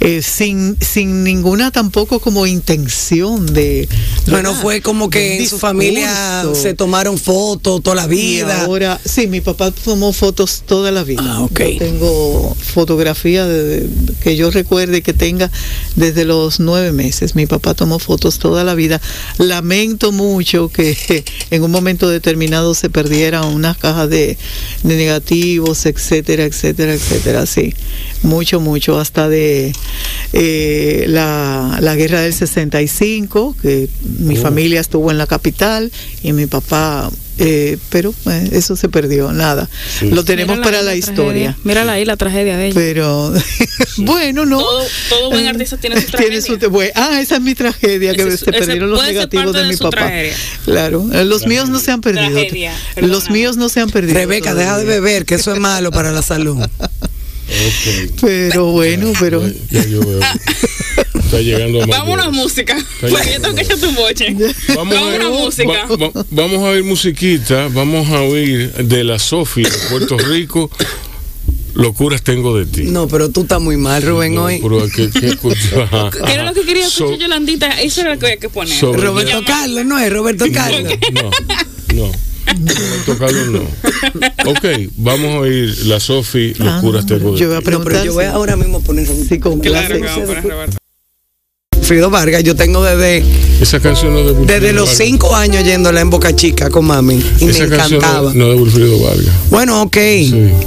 eh, sin, sin ninguna tampoco como intención de... Bueno, fue como que en su familia se tomaron fotos toda la vida. ahora, sí, mi papá tomó fotos toda la vida. Ah, tengo fotografía de, que yo recuerde que tenga desde los nueve meses. Mi papá tomó fotos toda la vida. Lamento mucho que en un momento determinado se perdieran unas cajas de, de negativos, etcétera, etcétera, etcétera. Sí, mucho, mucho, hasta de eh, la, la, guerra del 65, que mi oh. familia estuvo en la capital y mi papá eh, pero eh, eso se perdió, nada. Lo tenemos para la, historia. Mírala ahí la tragedia de ella. Pero bueno, no. Todo, buen artista tiene su tragedia. ah, esa es mi tragedia, que se perdieron los negativos de, mi papá. Claro, los míos no se han perdido. los míos no se han perdido. Rebeca, deja de beber, que eso es malo para la salud. Pero bueno, pero. Ya, yo veo. Está llegando a Vamos a una música. Porque yo tengo que echar tu boche. Vamos, a, una música. vamos a oír musiquita. Vamos a oír de la Sofía, Puerto Rico. Locuras tengo de ti. No, pero tú estás muy mal, Rubén, hoy. Pero ¿qué, qué, ¿Qué era lo que quería escuchar Yolandita? Eso era lo que había que poner. Roberto Carlos, no es Roberto Carlos. No, no. Carlos no. Ok, vamos a oír la Sofi, Locuras ah, de ti. Yo voy a preguntar, pero yo voy ahora mismo a poner así con claro Wilfrido Vargas, yo tengo desde. Esa canción no de Desde los cinco años yéndola en Boca Chica con mami. Y me encantaba. No, de Wilfrido Vargas. Bueno, ok.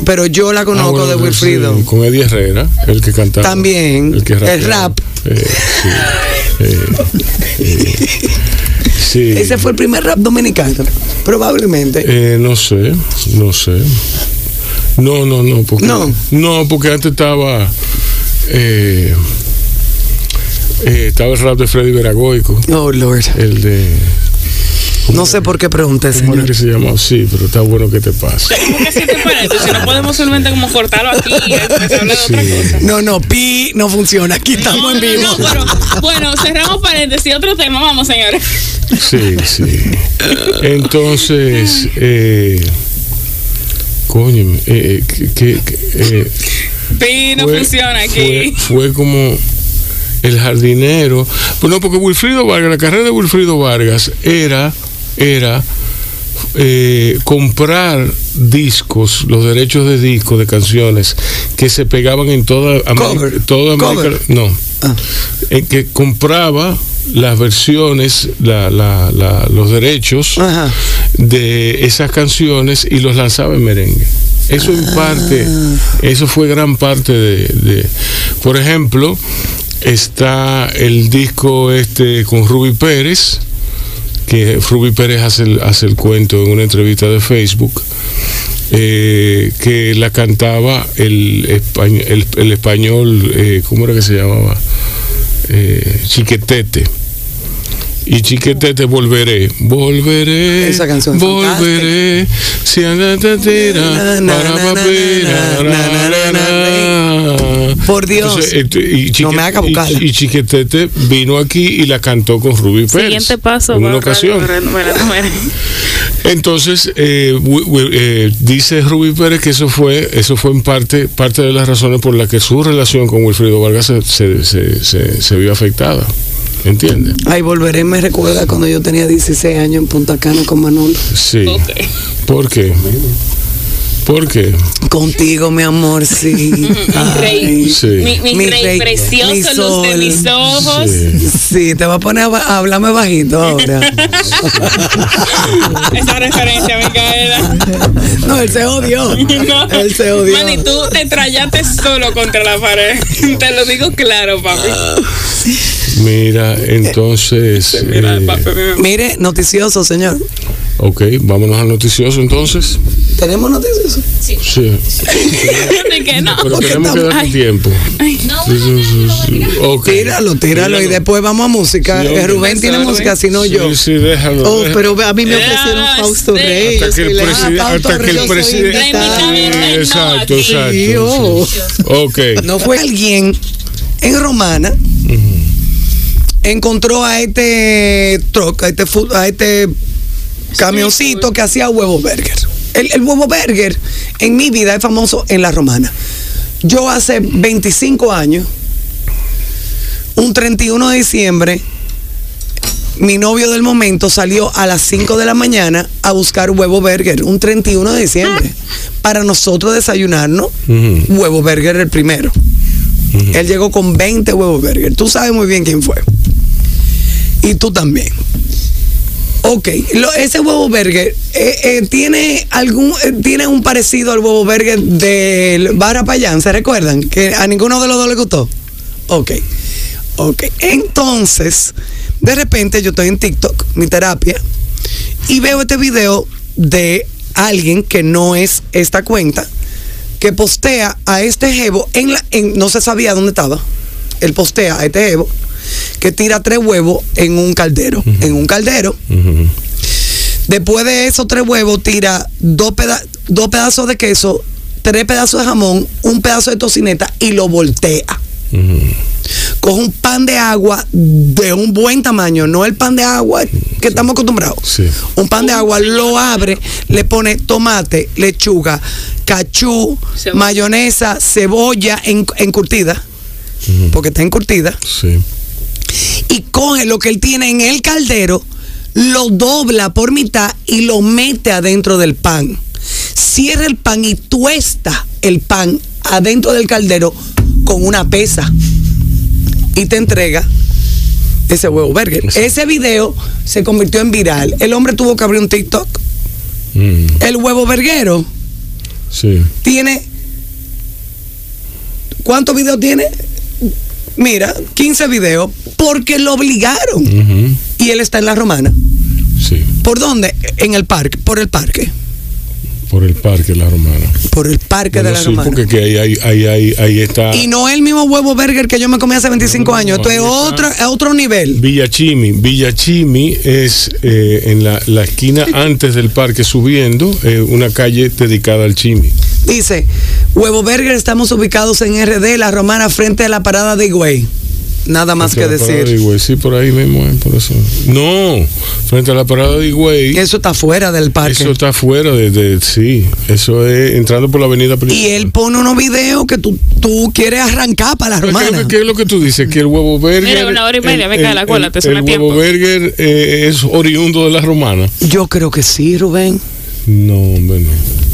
Pero yo la conozco ah, de Wilfrido. con Eddie Herrera, el que cantaba. También. El, que el rap. Eh, eh, eh, sí. Ese fue el primer rap dominicano, probablemente. no sé, no sé. No, no, no. Porque, no. No, porque antes estaba. Eh, eh, estaba el rap de Freddy Veragoico. Oh, Lord. El de. No sé por qué pregunté, señor. ¿Cómo que se llama? Sí, pero está bueno que te pase. ¿Cómo que sí te parece? Si no podemos solamente como cortarlo aquí y después hablar de otra cosa. No, no, pi no funciona. Aquí estamos en vivo. bueno, cerramos paréntesis. Otro tema, vamos, señores. Sí, sí. Entonces, eh, coño, eh, que, eh, pi no funciona aquí. fue como el jardinero. Pues no, porque Wilfrido Vargas, la carrera de Wilfrido Vargas era, era eh, comprar discos, los derechos de discos, de canciones, que se pegaban en toda América. Toda América no. Ah. que compraba las versiones, la, la, los derechos de esas canciones y los lanzaba en merengue. Eso en parte, ah. eso fue gran parte de, de, por ejemplo, está el disco este con Ruby Pérez, que Ruby Pérez hace el, hace el cuento en una entrevista de Facebook, eh, que la cantaba el, español, el, español eh, ¿cómo era que se llamaba? Eh, Chiquetete y chiquete te volveré, volveré, esa canción volveré, si por Dios, y, no me haga y, y, Chiquetete vino aquí y la cantó con Ruby Pérez. Siguiente paso, en una ocasión. Entonces eh, eh, dice Ruby Pérez que eso fue, eso fue en parte, parte de las razones por las que su relación con Wilfrido Vargas se, se, se, se vio afectada. ¿Entiendes? Ay, volveré, me recuerda cuando yo tenía 16 años en Punta Cana con Manolo. Sí. ¿Por qué? ¿Por qué? Contigo, mi amor, sí. mi rey. Sí. Mi, rey, precioso, luz de mis ojos. Sí. te va a poner a, hablarme bajito ahora. Esa referencia, Micaela. No, él se odió. No. Él se odió. Man, y tú te trayaste solo contra la pared. Te lo digo claro, papi. Mira, entonces. Eh, Mire, noticioso, señor. Ok, vámonos al noticioso entonces. ¿Tenemos noticioso? Sí. Sí. no? Pero tenemos que dar tiempo. no, Tíralo, tíralo y después vamos a música. Eh, Rubén tiene música, si no yo. Sí, sí, déjalo. Oh, pero a mí me ofrecieron Fausto Rey. Hasta que el, hasta que el presidente. Exacto, exacto. Ok. No fue alguien en Romana encontró a este truck, a este, a este camioncito que hacía huevo burger. El, huevo burger en mi vida es famoso en la romana. Yo hace 25 años, un 31 de diciembre, mi novio del momento salió a las 5 de la mañana a buscar huevo burger, un 31 de diciembre, para nosotros desayunarnos huevo burger el primero. Él llegó con 20 huevos burger. Tú sabes muy bien quién fue. Y tú también. Ok, ese huevo burger eh, eh, tiene algún eh, tiene un parecido al huevo burger del Barra Payán, ¿se recuerdan? Que a ninguno de los dos le gustó. Ok, ok. Entonces, de repente yo estoy en TikTok, mi terapia, y veo este video de alguien que no es esta cuenta, que postea a este jevo en la, no se sabía dónde estaba. Él postea a este jevo que tira tres huevos en un caldero. En un caldero. Después de esos tres huevos, tira dos, dos pedazos de queso, tres pedazos de jamón, un pedazo de tocineta y lo voltea. Coge un pan de agua de un buen tamaño, no el pan de agua que estamos acostumbrados. Un pan de agua, lo abre, le pone tomate, lechuga, cachú, mayonesa, cebolla encurtida, porque está encurtida. Sí y coge lo que él tiene en el caldero, lo dobla por mitad y lo mete adentro del pan. Cierra el pan y tuesta el pan adentro del caldero con una pesa y te entrega ese huevo burger. Ese video se convirtió en viral. El hombre tuvo que abrir un TikTok. Mm. El huevo verguero sí. tiene. ¿Cuántos videos tiene? Mira, 15 videos porque lo obligaron. Y él está en la romana. Sí. ¿Por dónde? En el parque, por el parque. Por el Parque de la Romana. Por el Parque de la sí, Romana. Porque ahí, ahí, ahí, ahí, está. Y no es el mismo huevo burger que yo me comí hace 25 años. Esto es otro, otro nivel. Villachimi. Villachimi es eh, en la, la, esquina antes del parque subiendo, eh, una calle dedicada al chimi. Dice, Huevo Burger, estamos ubicados en RD, La Romana, frente a la parada de Higüey. Nada más que decir. De sí, por ahí mismo, por eso. No, frente a la parada de Higüey. Eso está fuera del parque. Eso está fuera de, sí. Eso es entrando por la avenida principal. Y él pone unos videos que tú, tú quieres arrancar para la romana. ¿Qué, es lo que tú dices? Que el huevo burger. Mira, una hora y media, me cae la cola, te El, el huevo burger eh, es oriundo de la romana. Yo creo que sí, Rubén. No, hombre, no.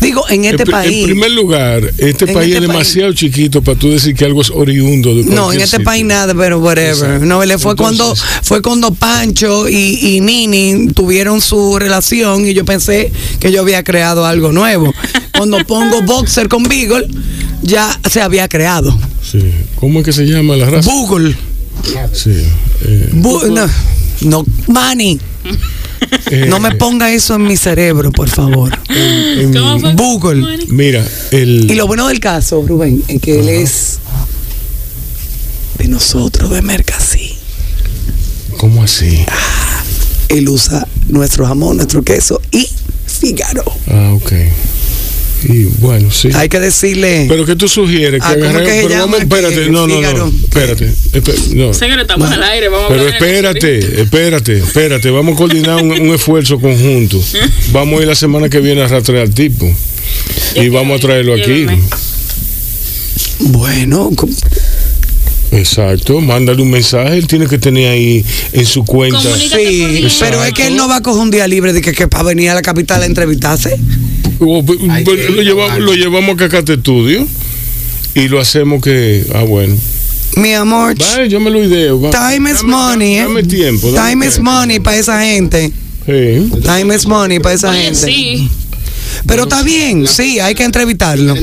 Digo, en este país. En primer lugar, este país es este demasiado chiquito para tú decir que algo es oriundo de No, en este país nada, pero whatever. No, fue cuando fue cuando Pancho y, Nini tuvieron su relación y yo pensé que yo había creado algo nuevo. Cuando pongo boxer con Beagle, ya se había creado. Sí. ¿Cómo es que se llama la raza? Google. Sí. Eh. no, no, money. Eh, no me ponga eso en mi cerebro, por favor. Google. Mira, el... Y lo bueno del caso, Rubén, es que él es de nosotros, de Mercasí. ¿Cómo así? Ah, él usa nuestro jamón, nuestro queso y Fígaro. Ah, ok. Y bueno, sí. Hay que decirle. Pero que tú sugieres que ah, pero vamos, espérate, no, no, no, espérate. no. estamos al aire, vamos Pero espérate, espérate, espérate, vamos a coordinar un, esfuerzo conjunto. Vamos a ir la semana que viene a rastrear al tipo y vamos a traerlo aquí. Bueno, Exacto, mándale un mensaje, él tiene que tener ahí en su cuenta. Sí, pero es que él no va a coger un día libre de que, que para venir a la capital a entrevistarse. Pues, lo, llevamos, lo llevamos a Cacate Estudio y lo hacemos que. Ah, bueno. Mi amor. yo me lo ideo. Time is money, dame, ¿eh? tiempo. time is money para esa gente. Sí. Time is money para esa gente. Sí. Pero está bien, sí, hay que entrevistarlo.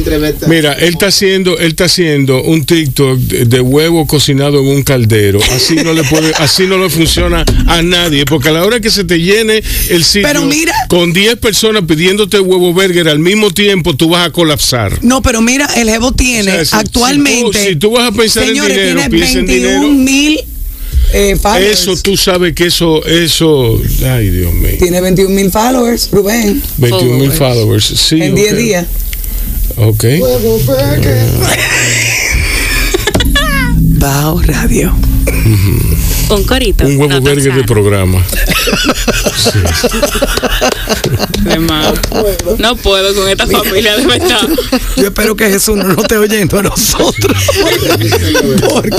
Mira, él está haciendo, él está haciendo un TikTok de, huevo cocinado en un caldero. Así no le puede, así no le funciona a nadie, porque a la hora que se te llene el sitio con 10 personas pidiéndote huevo burger al mismo tiempo, tú vas a colapsar. No, pero mira, el Evo tiene actualmente. Si tú, vas a pensar en dinero, piensa en dinero. mil eh, eso tú sabes que eso, eso, ay Dios mío. Tiene 21 mil followers, Rubén. 21 mil followers, sí. En 10 días. Ok. Bao Radio. Un corito. Un huevo verde de programa. No puedo con esta familia de verdad. Yo espero que Jesús no nos esté oyendo a nosotros.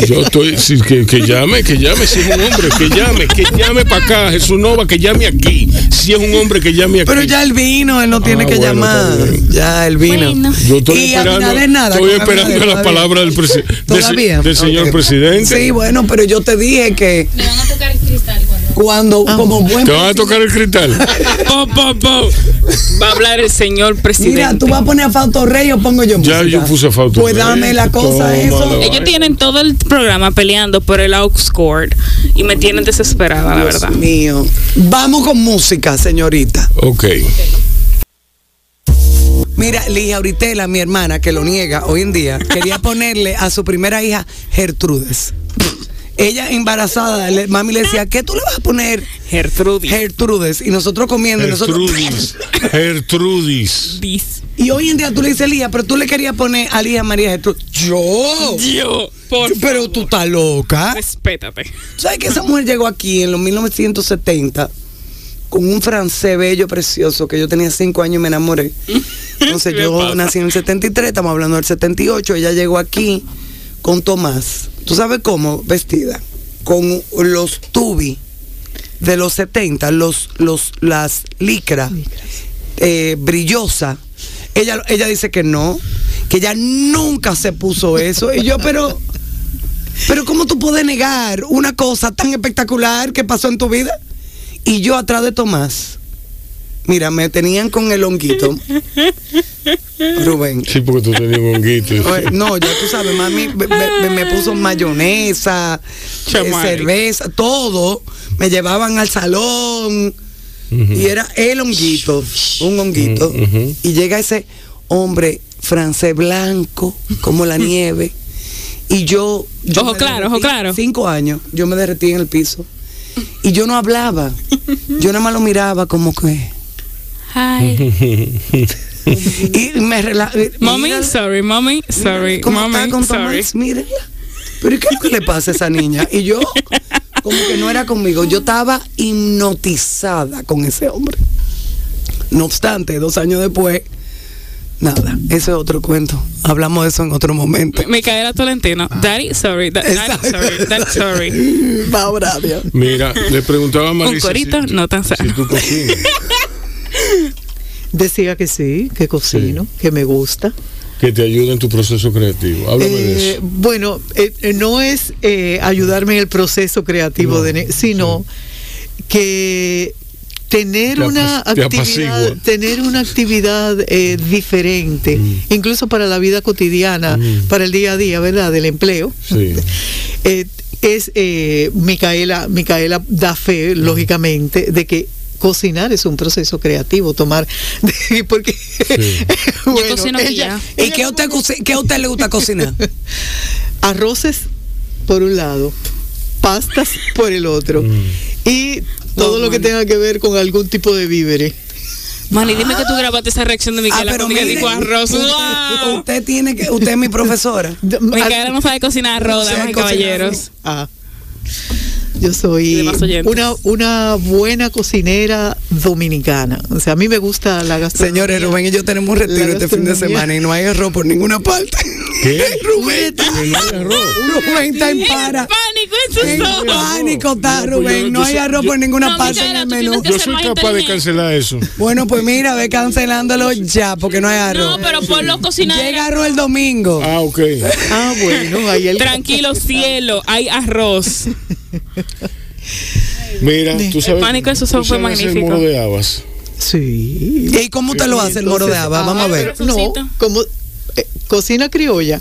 Yo estoy, que, que, llame, que llame, si es un hombre, que llame, que llame para acá, Jesús Nova, que llame aquí. Si es un hombre, que llame aquí. Pero ya él vino, él no tiene ah, que llamar. Ya él vino. Yo estoy esperando, nada, estoy esperando las palabras del, presidente del señor presidente. Sí, bueno, pero yo te dije que. Van a tocar cuando ah. como buen te van a tocar el cristal. va a hablar el señor presidente. Mira tú vas a poner a Fausto Rey o pongo yo ya yo puse a Fausto pues dame la cosa eso. Ellos tienen todo el programa peleando por el aux y me tienen desesperada la verdad. mío. Vamos con música señorita. Ok. Mira, Ligia Auritela, mi hermana, que lo niega hoy en día, quería ponerle a su primera hija Gertrudes ella embarazada, mami le decía, ¿qué tú le vas a poner? Gertrudis. Gertrudes. Y nosotros comiendo. Gertrudis. Gertrudis. Y hoy en día tú le dices Lía, pero tú le querías poner a Lía María Gertrudis. Yo. Yo. pero tú estás loca. Respétate. ¿Sabes que esa mujer llegó aquí en los 1970? con un francés bello, precioso, que yo tenía cinco años y me enamoré. Entonces yo nací en el 73, estamos hablando del 78, ella llegó aquí con Tomás. ¿Tú sabes cómo? Vestida. Con los tubi de los 70, los, los, las licras, eh, brillosa. Ella, ella dice que no, que ella nunca se puso eso. Y yo, pero, pero ¿cómo tú puedes negar una cosa tan espectacular que pasó en tu vida? Y yo atrás de Tomás Mira, me tenían con el honguito. Rubén. Sí, porque tú tenías un honguito. No, ya tú sabes, mami me, puso mayonesa, eh, cerveza, todo. Me llevaban al salón. y era el honguito, un honguito, y llega ese hombre francés blanco como la nieve y yo, ojo claro, ojo claro, cinco años, yo me derretí en el piso y yo no hablaba, yo nada más lo miraba como que, y me Mommy, sorry, mommy, sorry, mommy, sorry. Pero ¿qué, ¿qué le pasa a esa niña? Y yo, como que no era conmigo, yo estaba hipnotizada con ese hombre. No obstante, dos años después, nada, ese es otro cuento. Hablamos de eso en otro momento. Micaela Tolentino, Daddy, sorry, daddy, sorry, daddy, sorry. Va, Mira, le preguntaba a Marisa. Un corito no tan sano. Si tú. Decía que sí, que cocino, que me gusta. Que te ayuda en tu proceso creativo. Háblame de eh, eso. Bueno, eh, eh, no es ayudarme en el proceso creativo, de, sino que tener una actividad tener una actividad diferente mm. incluso para la vida cotidiana mm. para el día a día verdad del empleo sí. es Micaela Micaela da fe mm. lógicamente de que cocinar es un proceso creativo, tomar porque bueno, ¿Y qué usted qué a usted le gusta cocinar? Arroces por un lado, pastas por el otro mm. y todo lo que tenga que ver con algún tipo de víveres. Mani, dime que tú grabaste esa reacción de Micaela ah, cuando dijo arroz. Usted, tiene que, usted es mi profesora. Micaela no sabe cocinar arroz, damas y caballeros. Ah. Yo soy una, una buena cocinera dominicana. O sea, a mí me gusta la gastronomía. Señores, Rubén y yo tenemos un retiro este fin de semana y no hay arroz por ninguna parte. ¿Qué? Rubén está, Rubén está en para. En pánico está Rubén. No hay arroz por ninguna parte en el menú. Yo soy capaz de cancelar eso. Bueno, pues mira, ve cancelándolo ya porque no hay arroz. No, pero por los cocineros. Llega arroz el domingo. Ah, ok. Ah, bueno, ahí el... Tranquilo, cielo, hay arroz. Mira, tú sabes. El pánico eso fue magnífico. El moro de habas. Sí. ¿Y cómo usted lo hace el moro de habas? Vamos a ver. No, como eh, cocina criolla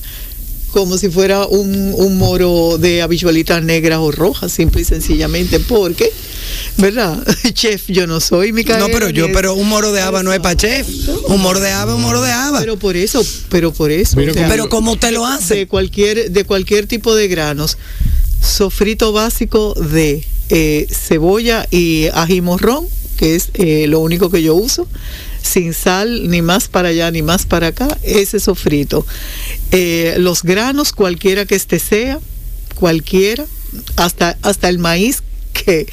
como si fuera un, un, moro de habichuelitas negras o rojas, simple y sencillamente, porque, ¿verdad? Chef, yo no soy mi No, pero yo, pero un moro de haba no es para chef. Un moro de haba, un moro de haba. Pero por eso, pero por eso. pero como usted lo hace. De cualquier, de cualquier tipo de granos sofrito básico de eh, cebolla y ají morrón, que es eh, lo único que yo uso, sin sal, ni más para allá, ni más para acá, ese sofrito. Eh, los granos, cualquiera que este sea, cualquiera, hasta, hasta el maíz que,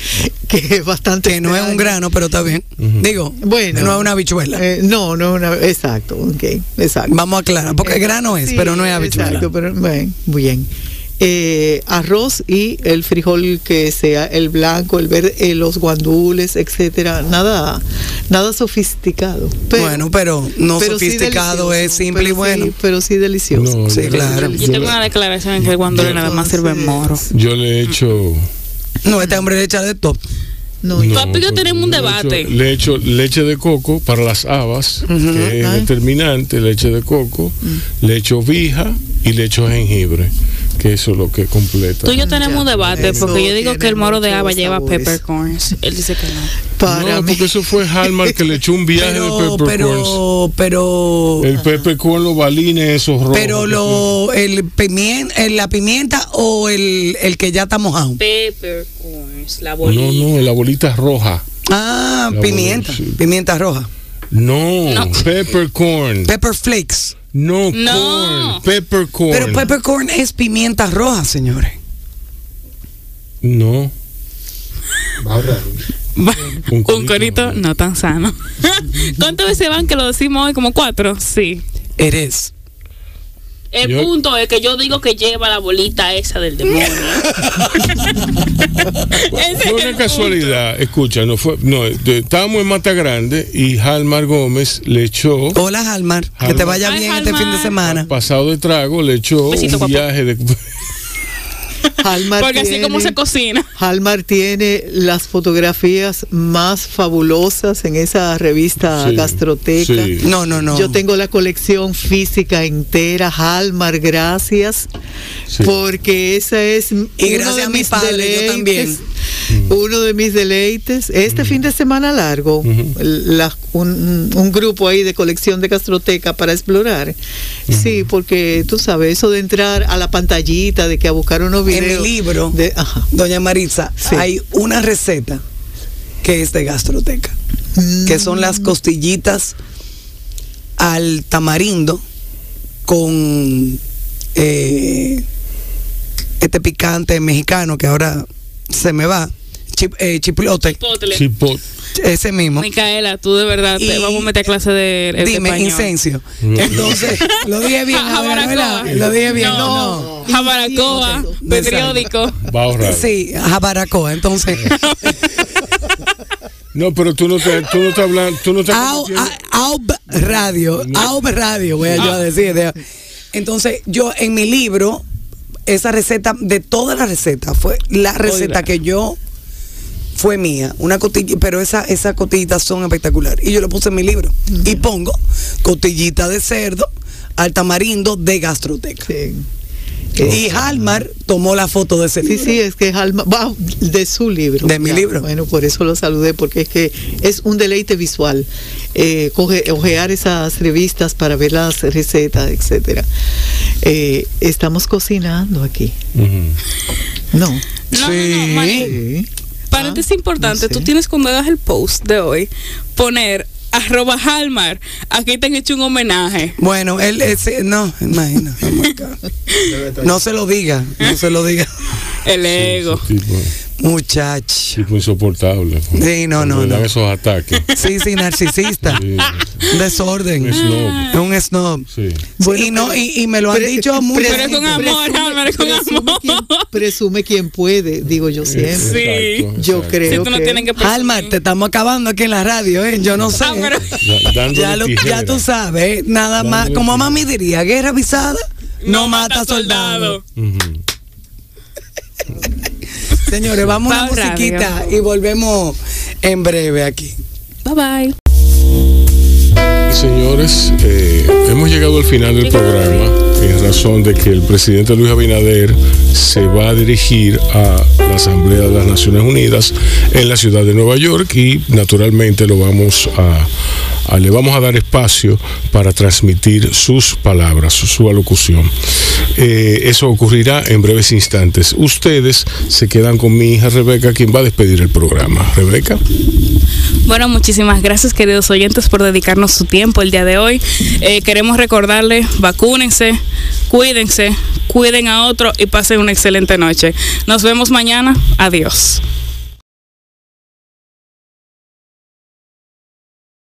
que es bastante. Que no es un grano, pero está bien. Digo, bueno, no es una habichuela. no, no es una. Exacto, exacto. Vamos a aclarar, porque grano es, pero no es habichuela. Exacto, pero bien. bien. Eh, arroz y el frijol que sea el blanco, el verde, eh, los guandules, etcétera, nada, nada sofisticado. bueno, pero no sofisticado es simple y bueno. pero sí delicioso. sí, claro. Yo tengo una declaración en que el guandule nada más sirve moro. Yo le he hecho. No, este hombre le echa de top. No, no yo tenemos un debate. Le echo leche de coco para las habas, que es determinante, leche de coco, mm. le echo vija y le echo jengibre que eso es lo que completa. Tú y yo tenemos un debate, porque yo digo que el moro de haba lleva peppercorns. Él dice que no. Para no, porque eso fue Hallmark que le echó un viaje de peppercorns. Pero, pero... El peppercorn, los balines, esos rojos. Pero lo, el pimienta, la pimienta o el, el que ya está mojado. Peppercorns, la bolita. No, no, la bolita roja. Ah, pimienta, pimienta roja. No, no, peppercorn. Pepper flakes. No, no. corn, peppercorn. Pero peppercorn es pimienta roja, señores. No. un, corito no tan sano. ¿Cuántas veces van que lo decimos hoy? Como cuatro. Sí. Eres. El punto es que yo digo que lleva la bolita esa del demonio. fue una casualidad, escucha, no fue, no, estábamos en Mata Grande y Halmar Gómez le echó. Hola Halmar, que te vaya bien este fin de semana. Pasado de trago, le echó un viaje de Porque así como se cocina. Halmar tiene las fotografías más fabulosas en esa revista Gastroteca. No, no, no. Yo tengo la colección física entera. Halmar, gracias. Porque esa es. Y gracias a mi padre, yo también. Uno de mis deleites, este fin de semana largo, un, grupo ahí de colección de gastroteca para explorar. Sí, porque tú sabes, eso de entrar a la pantallita, de que a buscar unos videos. Mi libro, de, doña Maritza, hay una receta que es de gastroteca, que son las mm. costillitas al tamarindo con eh, este picante mexicano que ahora se me va, chip, eh, chiplote. Ese mismo. Micaela, tú de verdad te vamos a meter clase de, de Dime, incencio. Entonces, lo dije bien, Jabaracoa. Lo dije bien, no. no. Jabaracoa, periódico. Va Sí, Jabaracoa, entonces. No, pero tú no te, tú no estás hablando, tú no estás Aub Radio, Aub Radio, voy a yo a ah. decir. Entonces, yo en mi libro, esa receta, de todas las recetas, fue la receta que yo fue mía, una cotilla, pero esa, esas cotillitas son espectaculares. Y yo lo puse en mi libro. Y pongo cotillita de cerdo al tamarindo de gastroteca. Y Halmar tomó la foto de ese libro. Sí, sí, es que Halmar, de su libro. De mi libro. Bueno, por eso lo saludé, porque es que es un deleite visual. Eh, ojear esas revistas para ver las recetas, etcétera. Eh, estamos cocinando aquí. No. No, sí. Paréntesis ah, importante, tú tienes cuando hagas el post de hoy, poner arroba Halmar, aquí te han hecho un homenaje. Bueno, él ese, no, imagina. no se lo diga, no se lo diga. El ego. Muchacho. Tipo insoportable. Sí, no, no, no. esos ataques. Sí, sí, narcisista. Desorden. Un snob. Un snob. Sí. y, no, y, me lo han dicho mucho. Pero con amor, presume, con amor. Quien, presume quien puede, digo yo siempre. Sí. Yo creo sí, que... que Alma, te estamos acabando aquí en la radio, ¿eh? Yo no sé. ya, lo, ya, tú sabes, nada más. Como mami diría, guerra avisada no, mata soldado. Señores, vamos a una musiquita y volvemos en breve aquí. Bye bye. Señores, eh, hemos llegado al final del programa en razón de que el presidente Luis Abinader se va a dirigir a la Asamblea de las Naciones Unidas en la ciudad de Nueva York y naturalmente lo vamos a le vamos a dar espacio para transmitir sus palabras, su, alocución. Eh, eso ocurrirá en breves instantes. Ustedes se quedan con mi hija Rebeca, quien va a despedir el programa. Rebeca. Bueno, muchísimas gracias queridos oyentes por dedicarnos su tiempo el día de hoy. Eh, queremos recordarles, vacúnense, cuídense, cuiden a otro y pasen una excelente noche. Nos vemos mañana. Adiós.